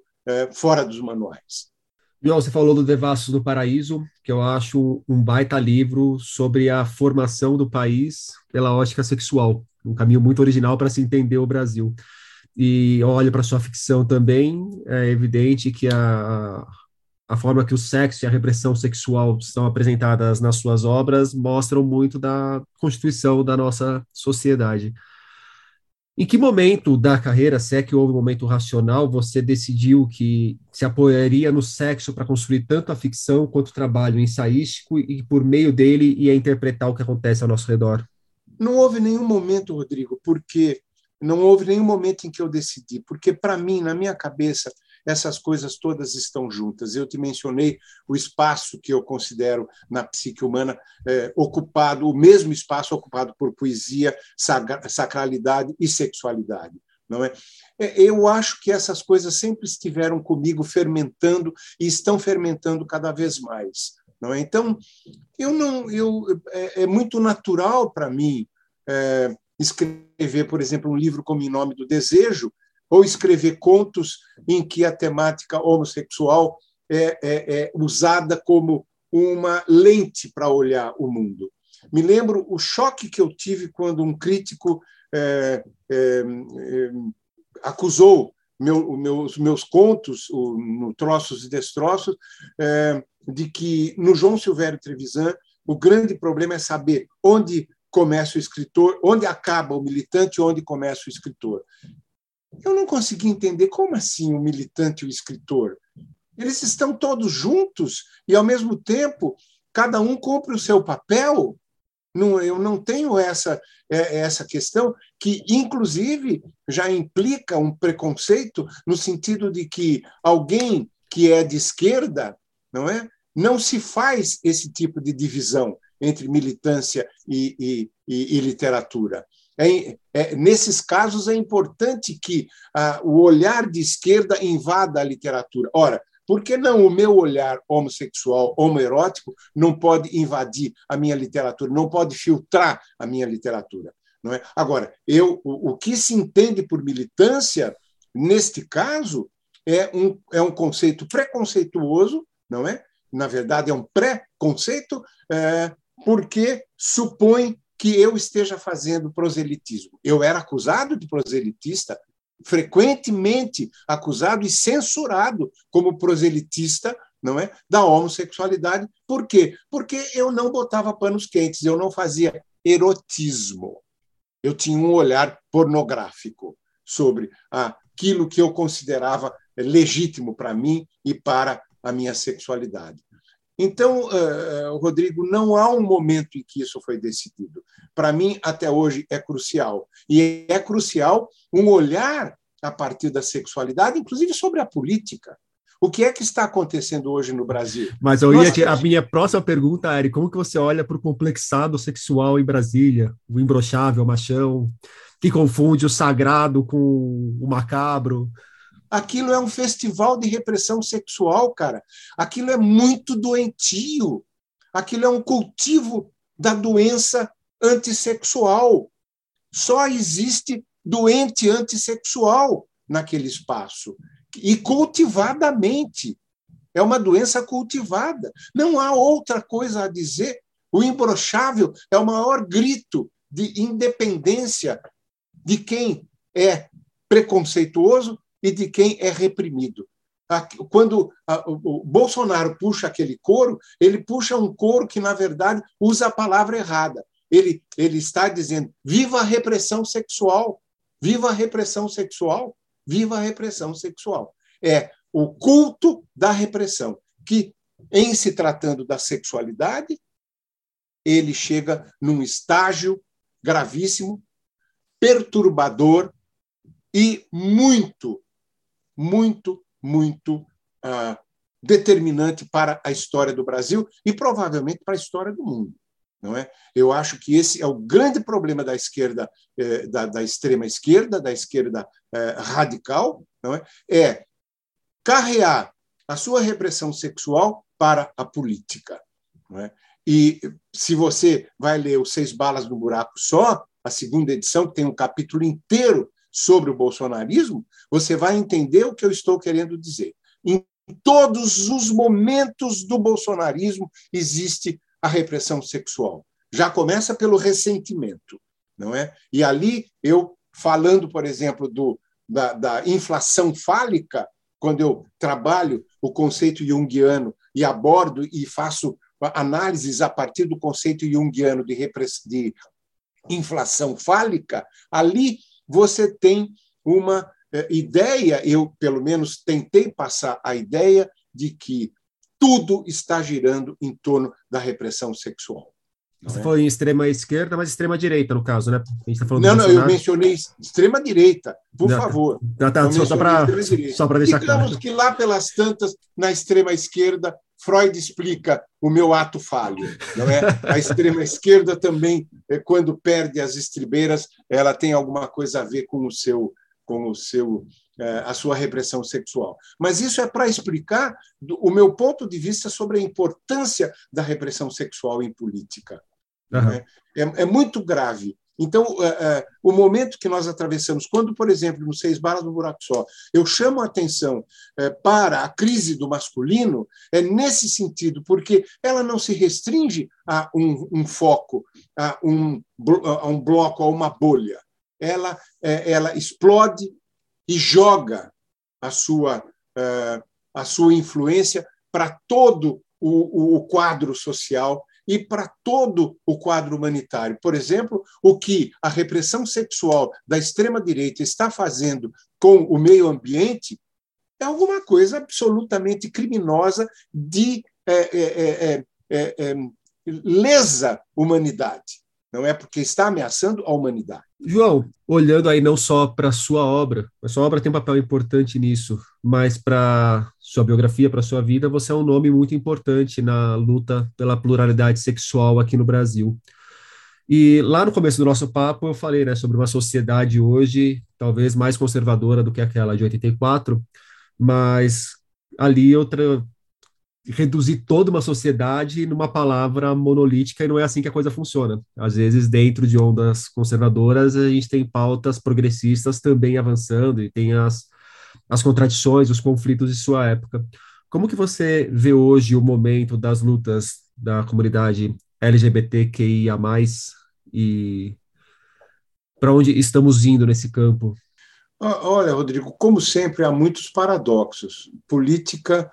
fora dos manuais. João, você falou do Devassos do Paraíso, que eu acho um baita livro sobre a formação do país pela ótica sexual, um caminho muito original para se entender o Brasil. E olho para sua ficção também, é evidente que a, a forma que o sexo e a repressão sexual são apresentadas nas suas obras mostram muito da constituição da nossa sociedade. Em que momento da carreira, se é que houve um momento racional, você decidiu que se apoiaria no sexo para construir tanto a ficção quanto o trabalho ensaístico e por meio dele ia interpretar o que acontece ao nosso redor? Não houve nenhum momento, Rodrigo, porque não houve nenhum momento em que eu decidi, porque para mim, na minha cabeça, essas coisas todas estão juntas. Eu te mencionei o espaço que eu considero na psique humana é, ocupado, o mesmo espaço ocupado por poesia, sacralidade e sexualidade. Não é? é? Eu acho que essas coisas sempre estiveram comigo fermentando e estão fermentando cada vez mais. Não é? Então, eu não, eu, é, é muito natural para mim é, escrever, por exemplo, um livro como Em Nome do Desejo, ou escrever contos em que a temática homossexual é, é, é usada como uma lente para olhar o mundo. Me lembro o choque que eu tive quando um crítico é, é, é acusou meu, meus, meus contos, o, no Troços e Destroços, é, de que no João Silvério Trevisan o grande problema é saber onde começa o escritor, onde acaba o militante e onde começa o escritor. Eu não consegui entender como assim o militante e o escritor. Eles estão todos juntos e, ao mesmo tempo, cada um cumpre o seu papel. Não, eu não tenho essa, é, essa questão, que, inclusive, já implica um preconceito no sentido de que alguém que é de esquerda não é não se faz esse tipo de divisão entre militância e, e, e, e literatura. É, é, nesses casos, é importante que ah, o olhar de esquerda invada a literatura. Ora, por que não o meu olhar homossexual, homoerótico, não pode invadir a minha literatura, não pode filtrar a minha literatura? Não é? Agora, eu, o, o que se entende por militância, neste caso, é um, é um conceito preconceituoso, não é? Na verdade, é um pré-conceito, é, porque supõe que eu esteja fazendo proselitismo. Eu era acusado de proselitista, frequentemente acusado e censurado como proselitista, não é, da homossexualidade. Por quê? Porque eu não botava panos quentes, eu não fazia erotismo. Eu tinha um olhar pornográfico sobre aquilo que eu considerava legítimo para mim e para a minha sexualidade. Então, uh, Rodrigo, não há um momento em que isso foi decidido. Para mim, até hoje, é crucial. E é crucial um olhar a partir da sexualidade, inclusive sobre a política. O que é que está acontecendo hoje no Brasil? Mas eu ia te, a minha próxima pergunta, Ari, como que você olha para o complexado sexual em Brasília, o imbrochável, o machão, que confunde o sagrado com o macabro? Aquilo é um festival de repressão sexual, cara. Aquilo é muito doentio. Aquilo é um cultivo da doença antissexual. Só existe doente antissexual naquele espaço e cultivadamente. É uma doença cultivada. Não há outra coisa a dizer. O imbrochável é o maior grito de independência de quem é preconceituoso e de quem é reprimido. Quando o Bolsonaro puxa aquele coro, ele puxa um coro que, na verdade, usa a palavra errada. Ele, ele está dizendo: viva a repressão sexual, viva a repressão sexual. Viva a repressão sexual. É o culto da repressão, que, em se tratando da sexualidade, ele chega num estágio gravíssimo, perturbador e muito, muito, muito uh, determinante para a história do Brasil e provavelmente para a história do mundo. Não é? Eu acho que esse é o grande problema da esquerda, eh, da, da, extrema esquerda, da esquerda eh, radical, não é? é carrear a sua repressão sexual para a política. Não é? E se você vai ler os Seis Balas no Buraco Só, a segunda edição, que tem um capítulo inteiro sobre o bolsonarismo, você vai entender o que eu estou querendo dizer. Em todos os momentos do bolsonarismo existe a repressão sexual. Já começa pelo ressentimento, não é? E ali eu falando, por exemplo, do, da, da inflação fálica, quando eu trabalho o conceito junguiano e abordo e faço análises a partir do conceito junguiano de, de inflação fálica, ali você tem uma eh, ideia, eu pelo menos tentei passar a ideia de que tudo está girando em torno da repressão sexual. Você é? falou em extrema esquerda, mas extrema direita, no caso, né? A gente tá falando não, não, eu mencionei extrema direita, por não, favor. Tá, tá, só, para deixar Digamos claro. que lá pelas tantas, na extrema esquerda, Freud explica o meu ato falho. Não é? A extrema esquerda também, é, quando perde as estribeiras, ela tem alguma coisa a ver com o seu, com o seu a sua repressão sexual. Mas isso é para explicar o meu ponto de vista sobre a importância da repressão sexual em política. Uhum. É, é, muito grave. Então, é, é, o momento que nós atravessamos, quando, por exemplo, no Seis Balas no Buraco Só, eu chamo a atenção é, para a crise do masculino, é nesse sentido, porque ela não se restringe a um, um foco, a um, a um bloco, a uma bolha. Ela, é, ela explode e joga a sua, eh, a sua influência para todo o, quadro social e para todo o quadro humanitário. Por exemplo, o que a repressão sexual da extrema-direita está fazendo com o meio ambiente é alguma coisa absolutamente criminosa de é, é, é, lesa humanidade não é porque está ameaçando a humanidade. João, olhando aí não só para sua obra, a sua obra tem um papel importante nisso, mas para sua biografia, para sua vida, você é um nome muito importante na luta pela pluralidade sexual aqui no Brasil. E lá no começo do nosso papo eu falei, né, sobre uma sociedade hoje talvez mais conservadora do que aquela de 84, mas ali eu reduzir toda uma sociedade numa palavra monolítica e não é assim que a coisa funciona. Às vezes, dentro de ondas conservadoras, a gente tem pautas progressistas também avançando e tem as, as contradições, os conflitos de sua época. Como que você vê hoje o momento das lutas da comunidade LGBTQIA+, e para onde estamos indo nesse campo? Olha, Rodrigo, como sempre, há muitos paradoxos. Política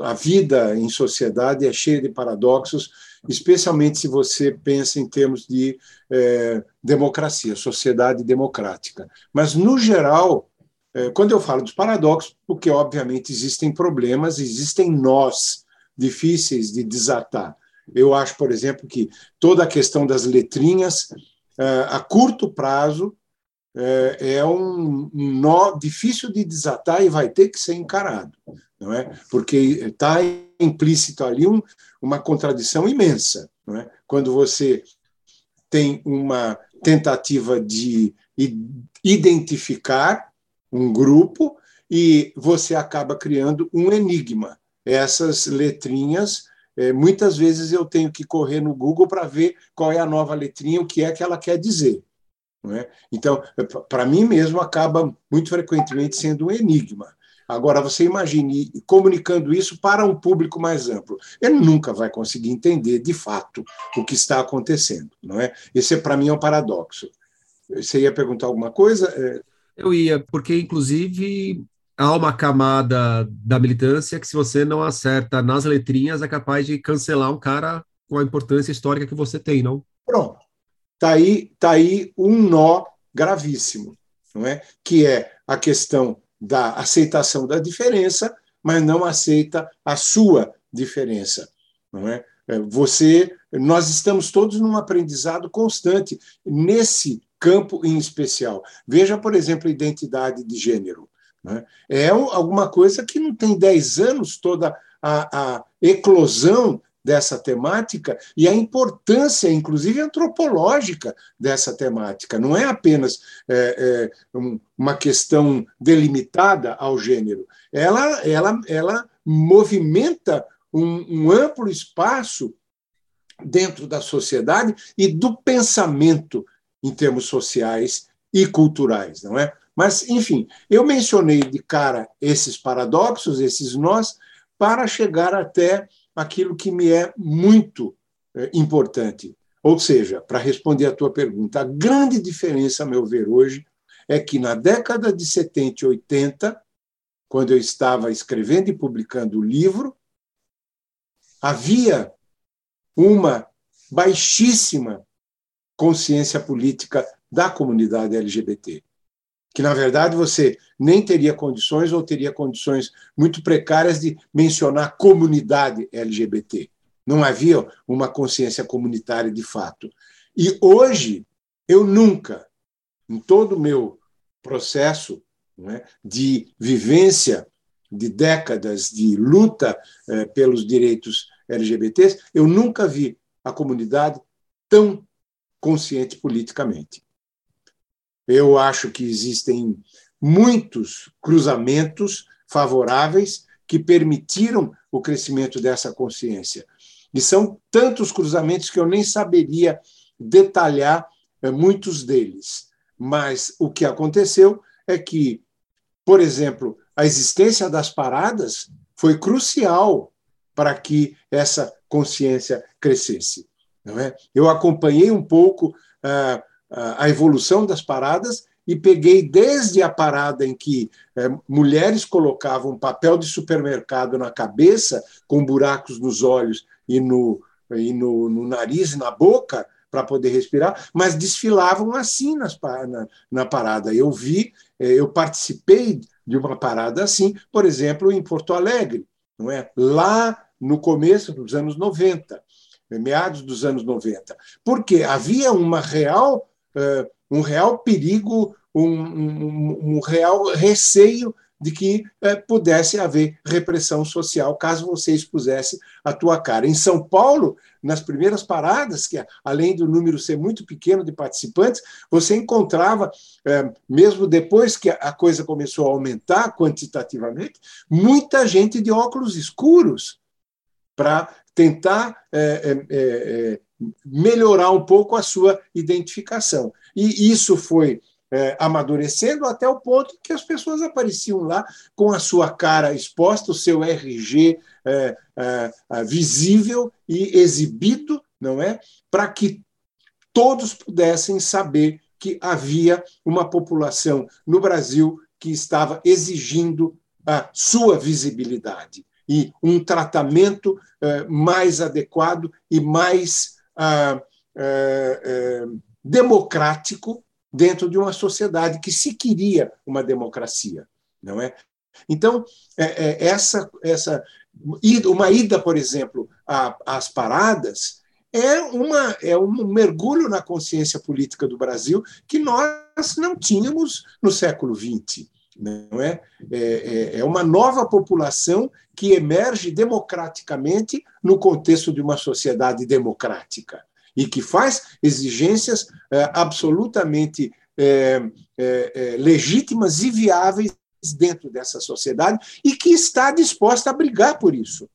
a vida em sociedade é cheia de paradoxos, especialmente se você pensa em termos de é, democracia, sociedade democrática. Mas, no geral, é, quando eu falo dos paradoxos, porque obviamente existem problemas, existem nós difíceis de desatar. Eu acho, por exemplo, que toda a questão das letrinhas, a curto prazo, é um nó difícil de desatar e vai ter que ser encarado, não é? Porque está implícito ali um, uma contradição imensa, não é? Quando você tem uma tentativa de identificar um grupo e você acaba criando um enigma. Essas letrinhas, é, muitas vezes eu tenho que correr no Google para ver qual é a nova letrinha, o que é que ela quer dizer. É? Então, para mim mesmo, acaba muito frequentemente sendo um enigma. Agora, você imagine comunicando isso para um público mais amplo. Ele nunca vai conseguir entender, de fato, o que está acontecendo. não é? Esse, para mim, é um paradoxo. Você ia perguntar alguma coisa? É, Eu ia, porque, inclusive, há uma camada da militância que, se você não acerta nas letrinhas, é capaz de cancelar um cara com a importância histórica que você tem, não? Pronto. Está aí, tá aí um nó gravíssimo, não é? que é a questão da aceitação da diferença, mas não aceita a sua diferença. Não é? é? Você, nós estamos todos num aprendizado constante nesse campo em especial. Veja, por exemplo, a identidade de gênero. Né? É alguma coisa que não tem 10 anos toda a, a eclosão dessa temática e a importância, inclusive antropológica, dessa temática. Não é apenas é, é, uma questão delimitada ao gênero. Ela, ela, ela movimenta um, um amplo espaço dentro da sociedade e do pensamento em termos sociais e culturais, não é? Mas, enfim, eu mencionei de cara esses paradoxos, esses nós, para chegar até aquilo que me é muito é, importante. Ou seja, para responder à tua pergunta, a grande diferença, a meu ver, hoje, é que na década de 70 e 80, quando eu estava escrevendo e publicando o livro, havia uma baixíssima consciência política da comunidade LGBT que na verdade você nem teria condições ou teria condições muito precárias de mencionar comunidade LGBT. Não havia uma consciência comunitária de fato. E hoje, eu nunca, em todo o meu processo né, de vivência de décadas de luta eh, pelos direitos LGBTs, eu nunca vi a comunidade tão consciente politicamente. Eu acho que existem muitos cruzamentos favoráveis que permitiram o crescimento dessa consciência. E são tantos cruzamentos que eu nem saberia detalhar eh, muitos deles. Mas o que aconteceu é que, por exemplo, a existência das paradas foi crucial para que essa consciência crescesse. Não é? Eu acompanhei um pouco uh, a evolução das paradas e peguei desde a parada em que é, mulheres colocavam papel de supermercado na cabeça, com buracos nos olhos e no, e no, no nariz e na boca, para poder respirar, mas desfilavam assim nas, na, na parada. Eu vi, é, eu participei de uma parada assim, por exemplo, em Porto Alegre, não é? lá no começo dos anos 90, meados dos anos 90, porque havia uma real um real perigo, um, um, um, real receio de que uh, pudesse haver repressão social caso você expusesse a tua cara. Em São Paulo, nas primeiras paradas, que além do número ser muito pequeno de participantes, você encontrava, mesmo depois que a coisa começou a aumentar quantitativamente, muita gente de óculos escuros para tentar é, é, é, melhorar um pouco a sua identificação. E isso foi é, amadurecendo até o ponto que as pessoas apareciam lá com a sua cara exposta, o seu RG é, é, visível e exibido, não é? Para que todos pudessem saber que havia uma população no Brasil que estava exigindo a sua visibilidade e um tratamento mais adequado e mais ah, é, é, democrático dentro de uma sociedade que se queria uma democracia, não é? Então, é, é, essa, essa uma ida, por exemplo, às paradas é, uma, é um mergulho na consciência política do Brasil que nós não tínhamos no século XX. Não é? É, é, é uma nova população que emerge democraticamente no contexto de uma sociedade democrática e que faz exigências é, absolutamente é, é, é legítimas e viáveis dentro dessa sociedade e que está disposta a brigar por isso.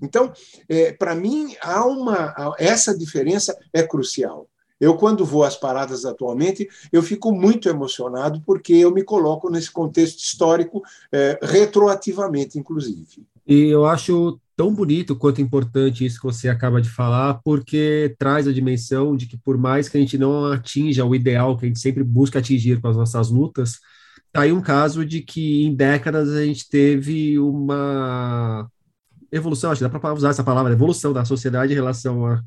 Então, é, para mim, há uma essa diferença é crucial. Eu, quando vou às paradas atualmente, eu fico muito emocionado porque eu me coloco nesse contexto histórico, é, retroativamente, inclusive. E eu acho tão bonito quanto importante isso que você acaba de falar, porque traz a dimensão de que, por mais que a gente não atinja o ideal que a gente sempre busca atingir com as nossas lutas, tá aí um caso de que em décadas a gente teve uma evolução, acho que dá para usar essa palavra, evolução da sociedade em relação à,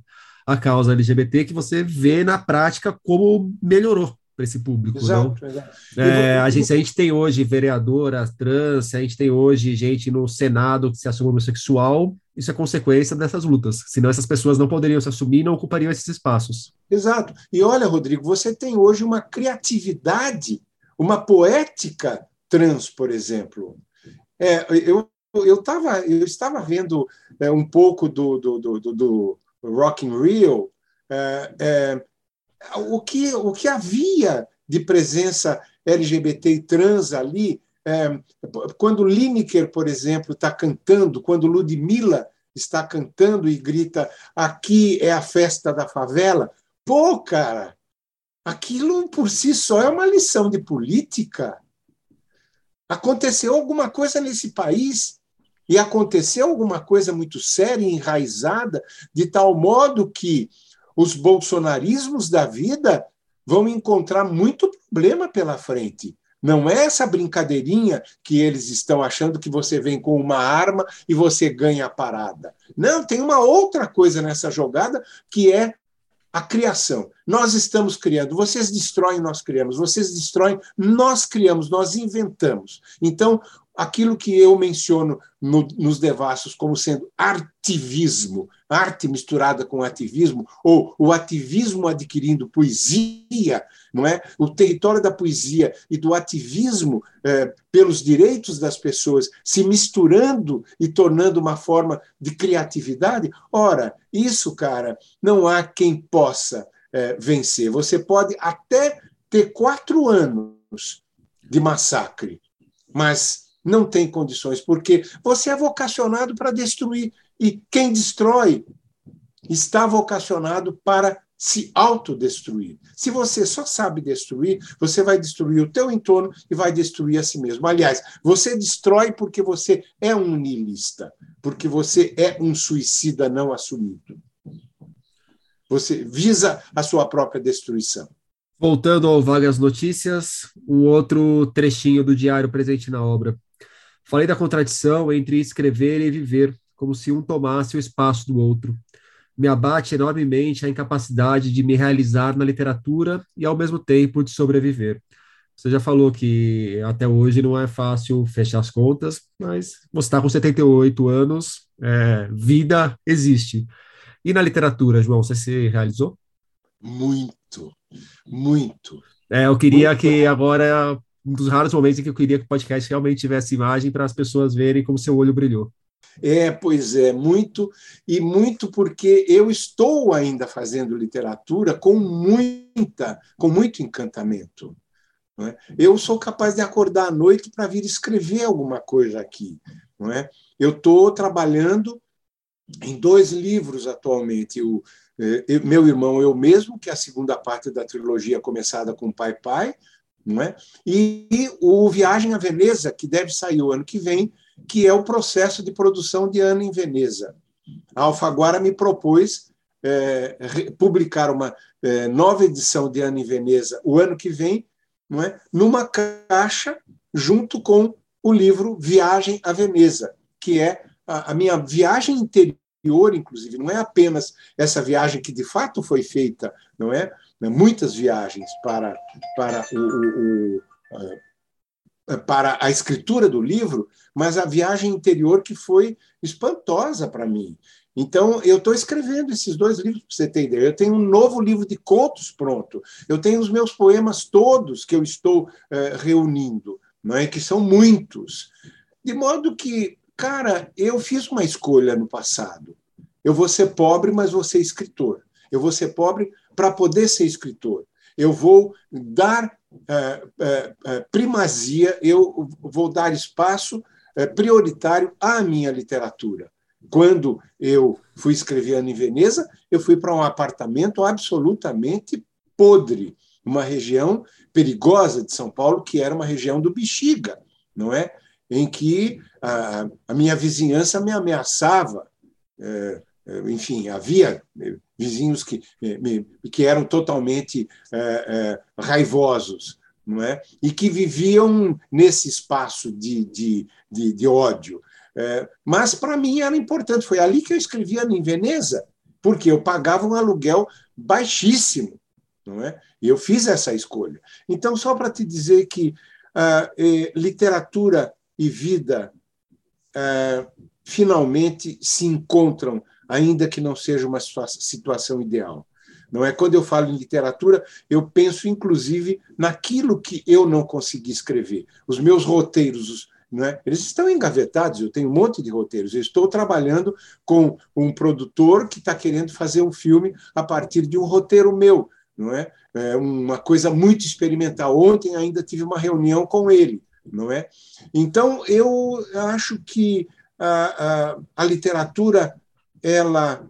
à causa LGBT, que você vê na prática como melhorou para esse público. Exato, não? exato. É, a, gente, a gente tem hoje vereadora trans, a gente tem hoje gente no Senado que se assume homossexual, isso é consequência dessas lutas. Senão essas pessoas não poderiam se assumir e não ocupariam esses espaços. Exato. E olha, Rodrigo, você tem hoje uma criatividade, uma poética trans, por exemplo. É, eu eu, tava, eu estava vendo é, um pouco do, do, do, do Rock in Rio, é, é, o, que, o que havia de presença LGBT e trans ali, é, quando Lineker, por exemplo, está cantando, quando Ludmilla está cantando e grita aqui é a festa da favela, pô, cara, aquilo por si só é uma lição de política. Aconteceu alguma coisa nesse país e aconteceu alguma coisa muito séria e enraizada, de tal modo que os bolsonarismos da vida vão encontrar muito problema pela frente. Não é essa brincadeirinha que eles estão achando que você vem com uma arma e você ganha a parada. Não, tem uma outra coisa nessa jogada que é a criação. Nós estamos criando, vocês destroem, nós criamos, vocês destroem, nós criamos, nós inventamos. Então, aquilo que eu menciono no, nos devassos como sendo artivismo, arte misturada com ativismo, ou o ativismo adquirindo poesia, não é? O território da poesia e do ativismo é, pelos direitos das pessoas se misturando e tornando uma forma de criatividade. Ora, isso, cara, não há quem possa é, vencer. Você pode até ter quatro anos de massacre, mas não tem condições, porque você é vocacionado para destruir. E quem destrói está vocacionado para se autodestruir. Se você só sabe destruir, você vai destruir o teu entorno e vai destruir a si mesmo. Aliás, você destrói porque você é um niilista, porque você é um suicida não assumido. Você visa a sua própria destruição. Voltando ao Vagas Notícias, um outro trechinho do diário presente na obra. Falei da contradição entre escrever e viver, como se um tomasse o espaço do outro. Me abate enormemente a incapacidade de me realizar na literatura e, ao mesmo tempo, de sobreviver. Você já falou que até hoje não é fácil fechar as contas, mas você está com 78 anos, é, vida existe. E na literatura, João, você se realizou? Muito, muito. É, eu queria muito. que agora um dos raros momentos em que eu queria que o podcast realmente tivesse imagem para as pessoas verem como seu olho brilhou. É, pois é, muito, e muito porque eu estou ainda fazendo literatura com muita, com muito encantamento. É? Eu sou capaz de acordar à noite para vir escrever alguma coisa aqui. Não é? Eu estou trabalhando em dois livros atualmente. O, eh, meu irmão, eu mesmo, que é a segunda parte da trilogia começada com Pai Pai, não é? E, e o Viagem a Veneza, que deve sair o ano que vem, que é o processo de produção de Ana em Veneza. A Alfaguara me propôs é, publicar uma é, nova edição de Ana em Veneza o ano que vem, não é? numa caixa junto com o livro Viagem a Veneza, que é a, a minha viagem interior, inclusive, não é apenas essa viagem que de fato foi feita, não é? Né, muitas viagens para, para o, o, o para a escritura do livro, mas a viagem interior que foi espantosa para mim. Então, eu estou escrevendo esses dois livros, para você ter ideia. Eu tenho um novo livro de contos pronto. Eu tenho os meus poemas todos que eu estou é, reunindo, não é? que são muitos. De modo que, cara, eu fiz uma escolha no passado. Eu vou ser pobre, mas vou ser escritor. Eu vou ser pobre para poder ser escritor. Eu vou dar é, é, é primazia, eu vou dar espaço prioritário à minha literatura. Quando eu fui escrever Ana em Veneza, eu fui para um apartamento absolutamente podre, uma região perigosa de São Paulo, que era uma região do Bexiga, não é? Em que a, a minha vizinhança me ameaçava. É enfim, havia é, vizinhos que, é, que eram totalmente é, é, raivosos, não é? E que viviam nesse espaço de, de, de, de ódio. É, mas para mim era importante. Foi ali que eu escrevia em Veneza, porque eu pagava um aluguel baixíssimo, não é? E eu fiz essa escolha. Então, só para te dizer que ah, eh, literatura e vida ah, finalmente se encontram, ainda que não seja uma situação ideal. Não é quando eu falo em literatura, eu penso inclusive naquilo que eu não consegui escrever. Os meus roteiros, né? Eles estão engavetados, eu tenho um monte de roteiros. Eu estou trabalhando com um produtor que está querendo fazer um filme a partir de um roteiro meu. Não é? é uma coisa muito experimental. Ontem ainda tive uma reunião com ele. não é? Então, eu acho que a, a, a literatura ela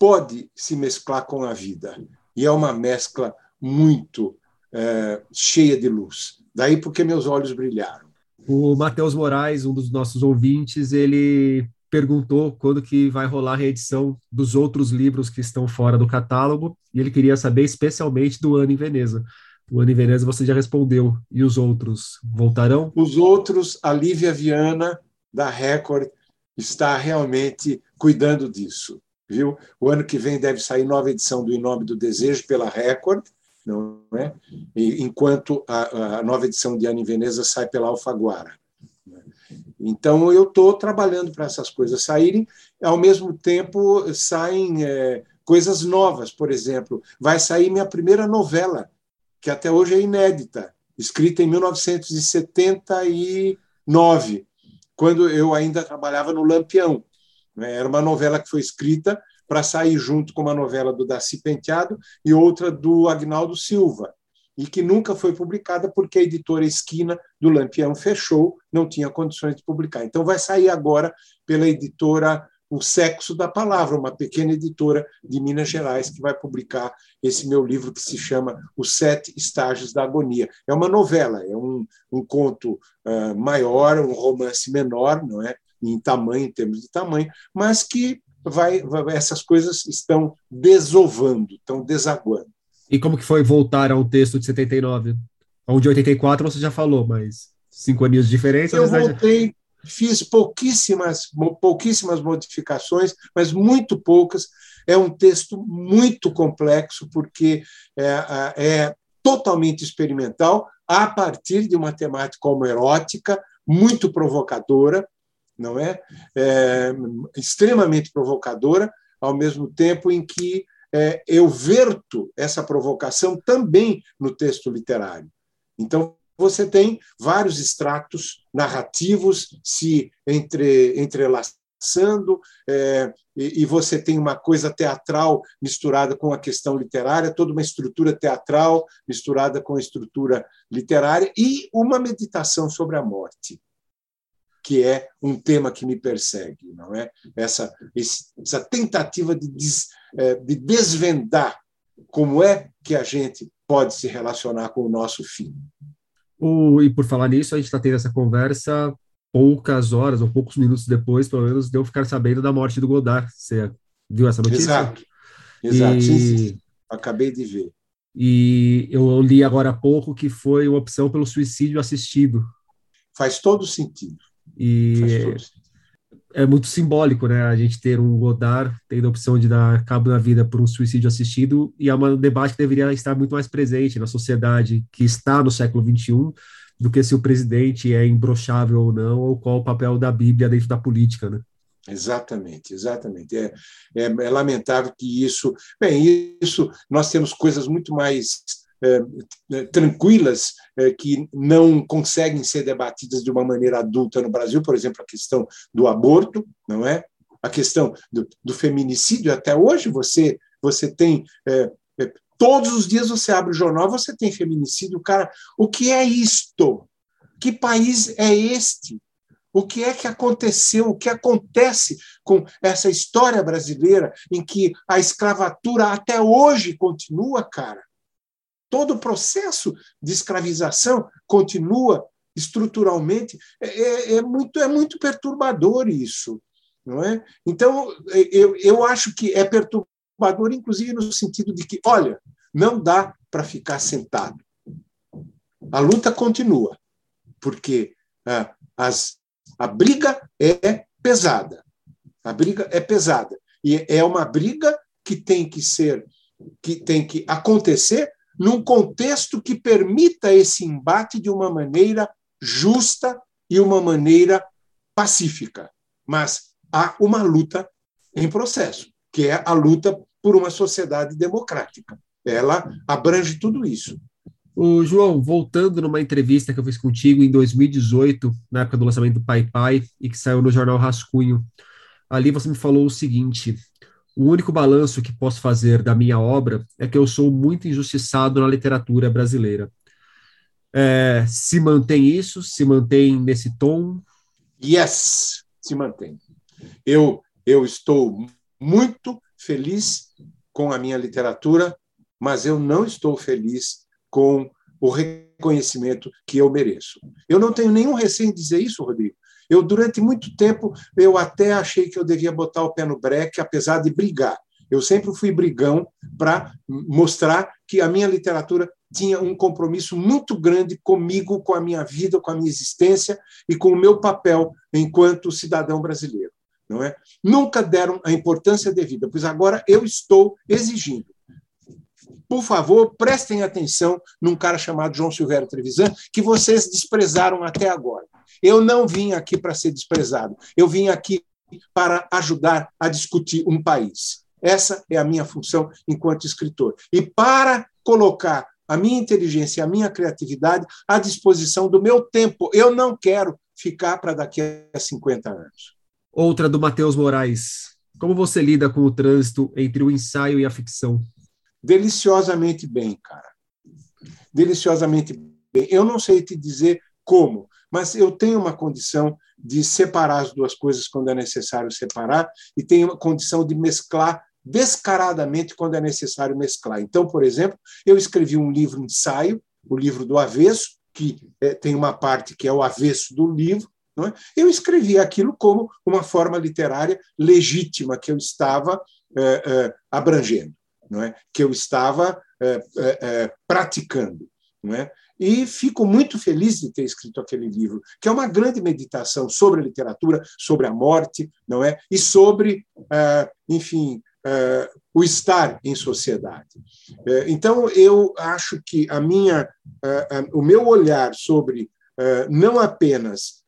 pode se mesclar com a vida. E é uma mescla muito é, cheia de luz. Daí porque meus olhos brilharam. O Matheus Moraes, um dos nossos ouvintes, ele perguntou quando que vai rolar a reedição dos outros livros que estão fora do catálogo e ele queria saber especialmente do Ano em Veneza. O Ano em Veneza você já respondeu. E os outros voltarão? Os outros, a Lívia Viana, da Record, está realmente cuidando disso. Viu? O ano que vem deve sair nova edição do Em Nome do Desejo pela Record não é? E, enquanto a, a, nova edição de Ana em Veneza sai pela Alfaguara. Né? Então, eu estou trabalhando para essas coisas saírem, ao mesmo tempo saem é, coisas novas. Por exemplo, vai sair minha primeira novela, que até hoje é inédita, escrita em 1979, quando eu ainda trabalhava no Lampião. Né? Era uma novela que foi escrita para sair junto com uma novela do Darcy Penteado e outra do Agnaldo Silva, e que nunca foi publicada porque a editora Esquina do Lampião fechou, não tinha condições de publicar. Então vai sair agora pela editora O Sexo da Palavra, uma pequena editora de Minas Gerais que vai publicar esse meu livro que se chama Os Sete Estágios da Agonia. É uma novela, é um, um conto uh, maior, um romance menor, não é? Em tamanho, em termos de tamanho, mas que vai, vai, essas coisas estão desovando, estão desaguando. E como que foi voltar a um texto de 79? O de 84 você já falou, mas cinco aninhos de diferença? Eu voltei, fiz pouquíssimas, pouquíssimas modificações, mas muito poucas. É um texto muito complexo, porque é, é totalmente experimental, a partir de uma temática homoerótica, muito provocadora, não é? é extremamente provocadora, ao mesmo tempo em que é, eu verto essa provocação também no texto literário. Então, você tem vários extratos narrativos se entre, entrelaçando, é, e, e, você tem uma coisa teatral misturada com a questão literária, toda uma estrutura teatral misturada com a estrutura literária, e uma meditação sobre a morte que é um tema que me persegue, não é? Essa, essa tentativa de, des, é, de desvendar como é que a gente pode se relacionar com o nosso fim. O, e por falar nisso, a gente está tendo essa conversa poucas horas ou poucos minutos depois, pelo menos, de eu ficar sabendo da morte do Godard. Você viu essa notícia? Exato. Exato. E... Acabei de ver. E eu li agora há pouco que foi uma opção pelo suicídio assistido. Faz todo sentido. E é, é muito simbólico, né? A gente ter um Godard tendo a opção de dar cabo na vida por um suicídio assistido, e é um debate que deveria estar muito mais presente na sociedade que está no século XXI, do que se o presidente é imbrochável ou não, ou qual o papel da Bíblia dentro da política, né? Exatamente, exatamente. É, é, é lamentável que isso. Bem, isso nós temos coisas muito mais tranquilas é, que não conseguem ser debatidas de uma maneira adulta no Brasil, por exemplo, a questão do aborto, não é? A questão do, do feminicídio. Até hoje você você tem é, todos os dias você abre o jornal, você tem feminicídio. Cara, o que é isto? Que país é este? O que é que aconteceu? O que acontece com essa história brasileira em que a escravatura até hoje continua, cara? Todo o processo de escravização continua estruturalmente. É, é, é muito, é muito perturbador isso. Não é? Então, eu, eu acho que é perturbador, inclusive, no sentido de que, olha, não dá para ficar sentado. A luta continua, porque ah, as, a briga é pesada. A briga é pesada. E é uma briga que tem que ser, que tem que acontecer num contexto que permita esse embate de uma maneira justa e uma maneira pacífica. Mas há uma luta em processo, que é a luta por uma sociedade democrática. Ela abrange tudo isso. O João, voltando numa entrevista que eu fiz contigo em 2018, na época do lançamento do Pai Pai, e que saiu no jornal Rascunho, ali você me falou o seguinte: o único balanço que posso fazer da minha obra é que eu sou muito injustiçado na literatura brasileira. É, se mantém isso? Se mantém nesse tom? Yes, se mantém. Eu, eu estou muito feliz com a minha literatura, mas eu não estou feliz com o reconhecimento que eu mereço. Eu não tenho nenhum receio em dizer isso, Rodrigo. Eu, durante muito tempo, eu até achei que eu devia botar o pé no breque, apesar de brigar. Eu sempre fui brigão para mostrar que a minha literatura tinha um compromisso muito grande comigo, com a minha vida, com a minha existência e com o meu papel enquanto cidadão brasileiro. Não é? Nunca deram a importância devida, pois agora eu estou exigindo por favor, prestem atenção num cara chamado João Silvério Trevisan, que vocês desprezaram até agora. Eu não vim aqui para ser desprezado, eu vim aqui para ajudar a discutir um país. Essa é a minha função enquanto escritor. E para colocar a minha inteligência e a minha criatividade à disposição do meu tempo. Eu não quero ficar para daqui a 50 anos. Outra do Matheus Moraes. Como você lida com o trânsito entre o ensaio e a ficção? deliciosamente bem, cara. Deliciosamente bem. Eu não sei te dizer como, mas eu tenho uma condição de separar as duas coisas quando é necessário separar e tenho uma condição de mesclar descaradamente quando é necessário mesclar. Então, por exemplo, eu escrevi um livro ensaio, o livro do avesso, que é, tem uma parte que é o avesso do livro. É? Eu escrevi aquilo como uma forma literária legítima que eu estava é, é, abrangendo que eu estava é, é, praticando. E fico muito feliz de ter escrito aquele livro, que é uma grande meditação sobre a literatura, sobre a morte, não é? E sobre, é, enfim, é, o estar em sociedade. É, então, eu acho que a minha, o meu olhar sobre não apenas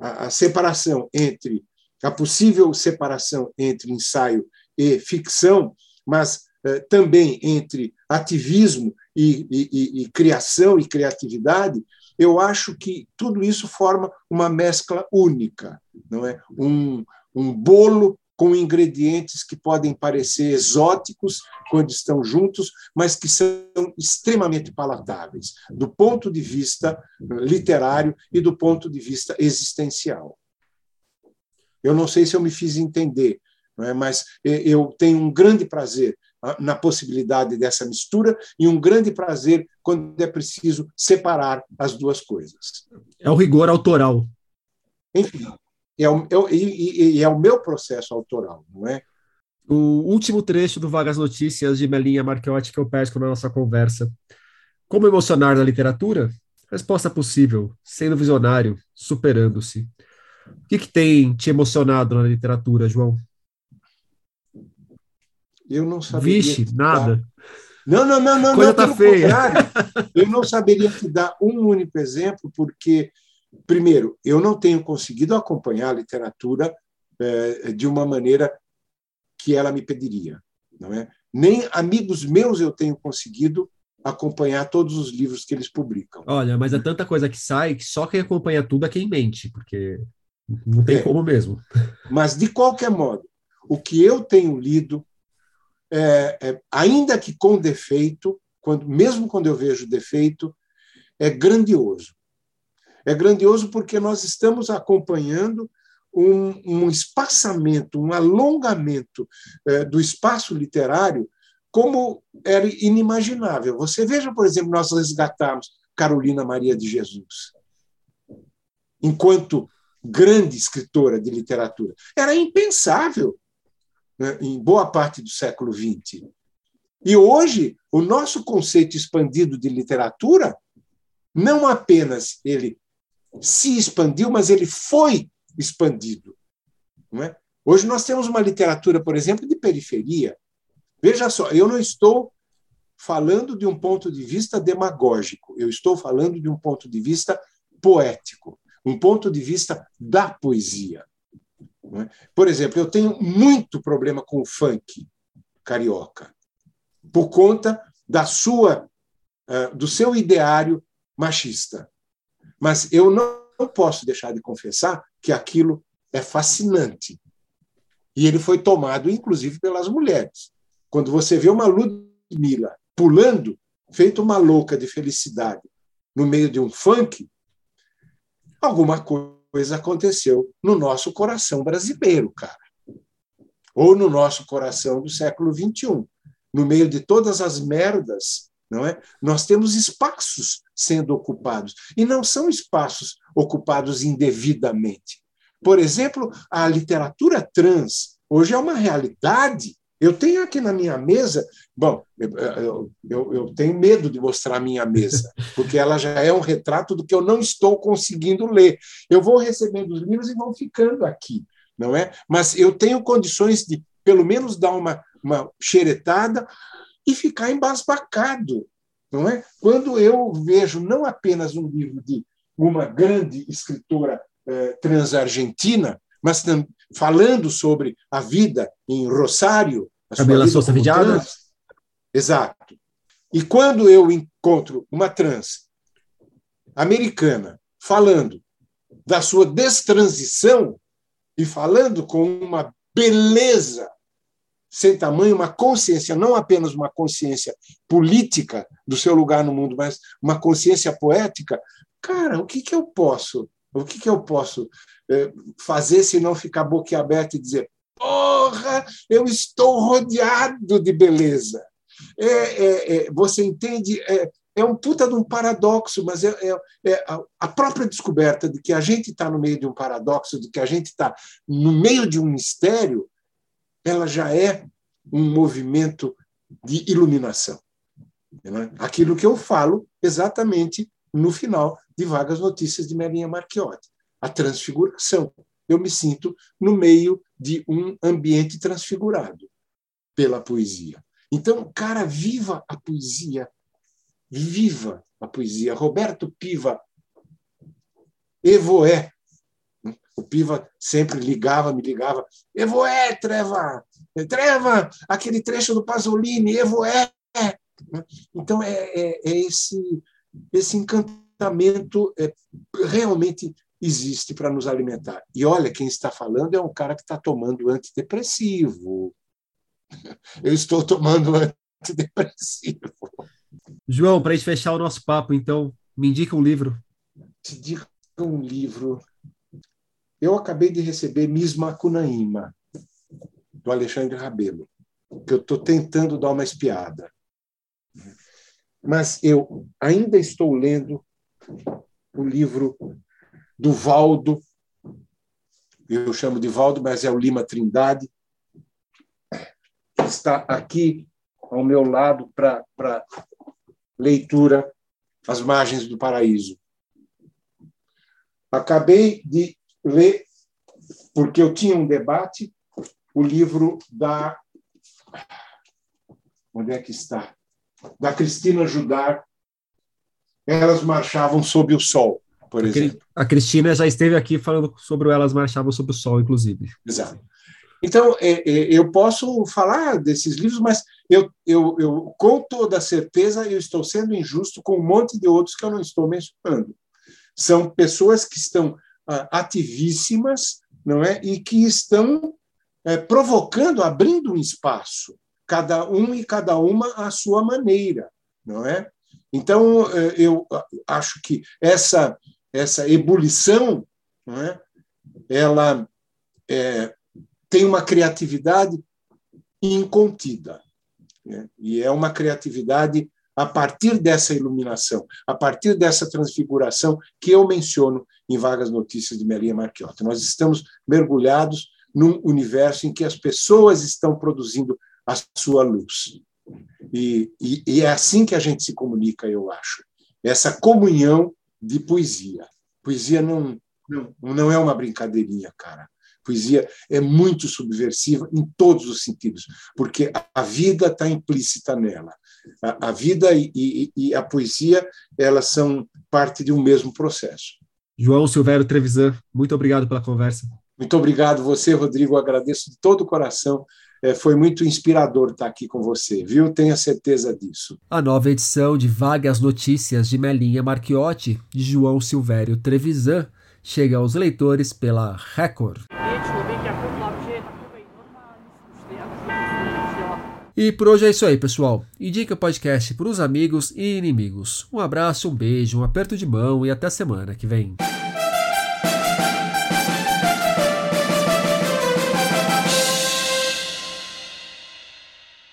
a, a separação entre a possível separação entre ensaio e ficção, mas eh, também entre ativismo e, e, e, criação e criatividade, eu acho que tudo isso forma uma mescla única, não é? Um, um bolo com ingredientes que podem parecer exóticos quando estão juntos, mas que são extremamente palatáveis, do ponto de vista literário e do ponto de vista existencial. Eu não sei se eu me fiz entender, é? mas eu tenho um grande prazer na possibilidade dessa mistura e um grande prazer quando é preciso separar as duas coisas. É o rigor autoral. Enfim, é o, é, e, é o meu processo autoral, não é? O último trecho do Vagas Notícias de Melinha Marquiotti que eu pesco na nossa conversa. Como emocionar na literatura? Resposta possível, sendo visionário, superando-se. O que, que tem te emocionado na literatura, João? Eu não sabia. Vixe, nada. Não, não, não, não. Coisa não, tá feia. Eu não saberia te dar um único exemplo, porque, primeiro, eu não tenho conseguido acompanhar a literatura é, de uma maneira que ela me pediria. Não é? Nem amigos meus eu tenho conseguido acompanhar todos os livros que eles publicam. Olha, mas é tanta coisa que sai que só quem acompanha tudo é quem mente, porque não tem é. como mesmo. Mas, de qualquer modo, o que eu tenho lido, é, é, ainda que com defeito, quando, mesmo quando eu vejo defeito, é grandioso. É grandioso porque nós estamos acompanhando um, um espaçamento, um alongamento é, do espaço literário como era inimaginável. Você veja, por exemplo, nós resgatamos Carolina Maria de Jesus. Enquanto grande escritora de literatura. Era impensável em boa parte do século XX. E hoje, o nosso conceito expandido de literatura, não apenas ele se expandiu, mas ele foi expandido. É? Hoje nós temos uma literatura, por exemplo, de periferia. Veja só, eu não estou falando de um ponto de vista demagógico, eu estou falando de um ponto de vista poético um ponto de vista da poesia. É? Por exemplo, eu tenho muito problema com o funk carioca, por conta da sua, eh, do seu ideário machista. Mas eu não posso deixar de confessar que aquilo é fascinante. E ele foi tomado, inclusive, pelas mulheres. Quando você vê uma Ludmilla pulando, feito uma louca de felicidade, no meio de um funk, alguma coisa aconteceu no nosso coração brasileiro, cara. Ou no nosso coração do século XXI. No meio de todas as merdas, não é? Nós temos espaços sendo ocupados. E não são espaços ocupados indevidamente. Por exemplo, a literatura trans hoje é uma realidade eu tenho aqui na minha mesa, bom, eu, eu, eu, tenho medo de mostrar a minha mesa, porque ela já é um retrato do que eu não estou conseguindo ler. Eu vou recebendo os livros e vão ficando aqui, não é? Mas eu tenho condições de, pelo menos, dar uma, uma xeretada e ficar embasbacado, não é? Quando eu vejo não apenas um livro de uma grande escritora eh, transargentina, mas falando sobre a vida em Rosário. Camila Souza Vidiada? Exato. E quando eu encontro uma trans americana falando da sua destransição e falando com uma beleza sem tamanho, uma consciência, não apenas uma consciência política do seu lugar no mundo, mas uma consciência poética, cara, o que, que eu posso? O que, que eu posso fazer se não ficar boquiaberto e dizer: porra, eu estou rodeado de beleza. É, é, é você entende? É, é, um puta de um paradoxo, mas é, é, é a própria descoberta de que a gente está no meio de um paradoxo, de que a gente está no meio de um mistério, ela já é um movimento de iluminação. Aquilo que eu falo exatamente no final de Vagas Notícias de Melinha Marchiotti a transfiguração. Eu me sinto no meio de um ambiente transfigurado pela poesia. Então, cara, viva a poesia. Viva a poesia. Roberto Piva, Evoé. O Piva sempre ligava, me ligava. Evoé, Treva! Treva! Aquele trecho do Pasolini, Evoé! Então, é, é, é esse, esse encantamento é, realmente existe para nos alimentar. E olha, quem está falando é um cara que está tomando antidepressivo. Eu estou tomando antidepressivo. João, para a gente fechar o nosso papo, então, me indica um livro. Te diga um livro. Eu acabei de receber Misma Cunaíma, do Alexandre Rabelo, que eu estou tentando dar uma espiada. Mas eu ainda estou lendo o livro do Valdo, eu chamo de Valdo, mas é o Lima Trindade, que está aqui ao meu lado para leitura, As Margens do Paraíso. Acabei de ler, porque eu tinha um debate, o livro da. Onde é que está? da Cristina Judar, Elas Marchavam Sob o Sol, por exemplo. A Cristina já esteve aqui falando sobre o Elas Marchavam Sob o Sol, inclusive. Exato. Então, é, é, eu posso falar desses livros, mas eu, eu, eu, com toda certeza, eu estou sendo injusto com um monte de outros que eu não estou mencionando. São pessoas que estão ah, ativíssimas não é? e que estão é, provocando, abrindo um espaço, cada um e cada uma à sua maneira. não é? Então, é, eu acho que essa, essa ebulição é? ela é, tem uma criatividade incontida. Né? E é uma criatividade a partir dessa iluminação, a partir dessa transfiguração que eu menciono em Vagas Notícias de Melinha Marchiotti. Nós estamos mergulhados num universo em que as pessoas estão produzindo a sua luz. E, e, e é assim que a gente se comunica, eu acho. Essa comunhão de poesia. Poesia não, não, não é uma brincadeirinha, cara poesia é muito subversiva em todos os sentidos, porque a vida está implícita nela. A, a vida e, e, e, a poesia elas são parte de um mesmo processo. João Silvério Trevisan, muito obrigado pela conversa. Muito obrigado você, Rodrigo. agradeço de todo o coração. É, foi muito inspirador estar aqui com você, viu? Tenha certeza disso. A nova edição de Vagas Notícias de Melinha Marchiotti, de João Silvério Trevisan, chega aos leitores pela Record. E por hoje é isso aí, pessoal. Indique o podcast para os amigos e inimigos. Um abraço, um beijo, um aperto de mão e até semana que vem.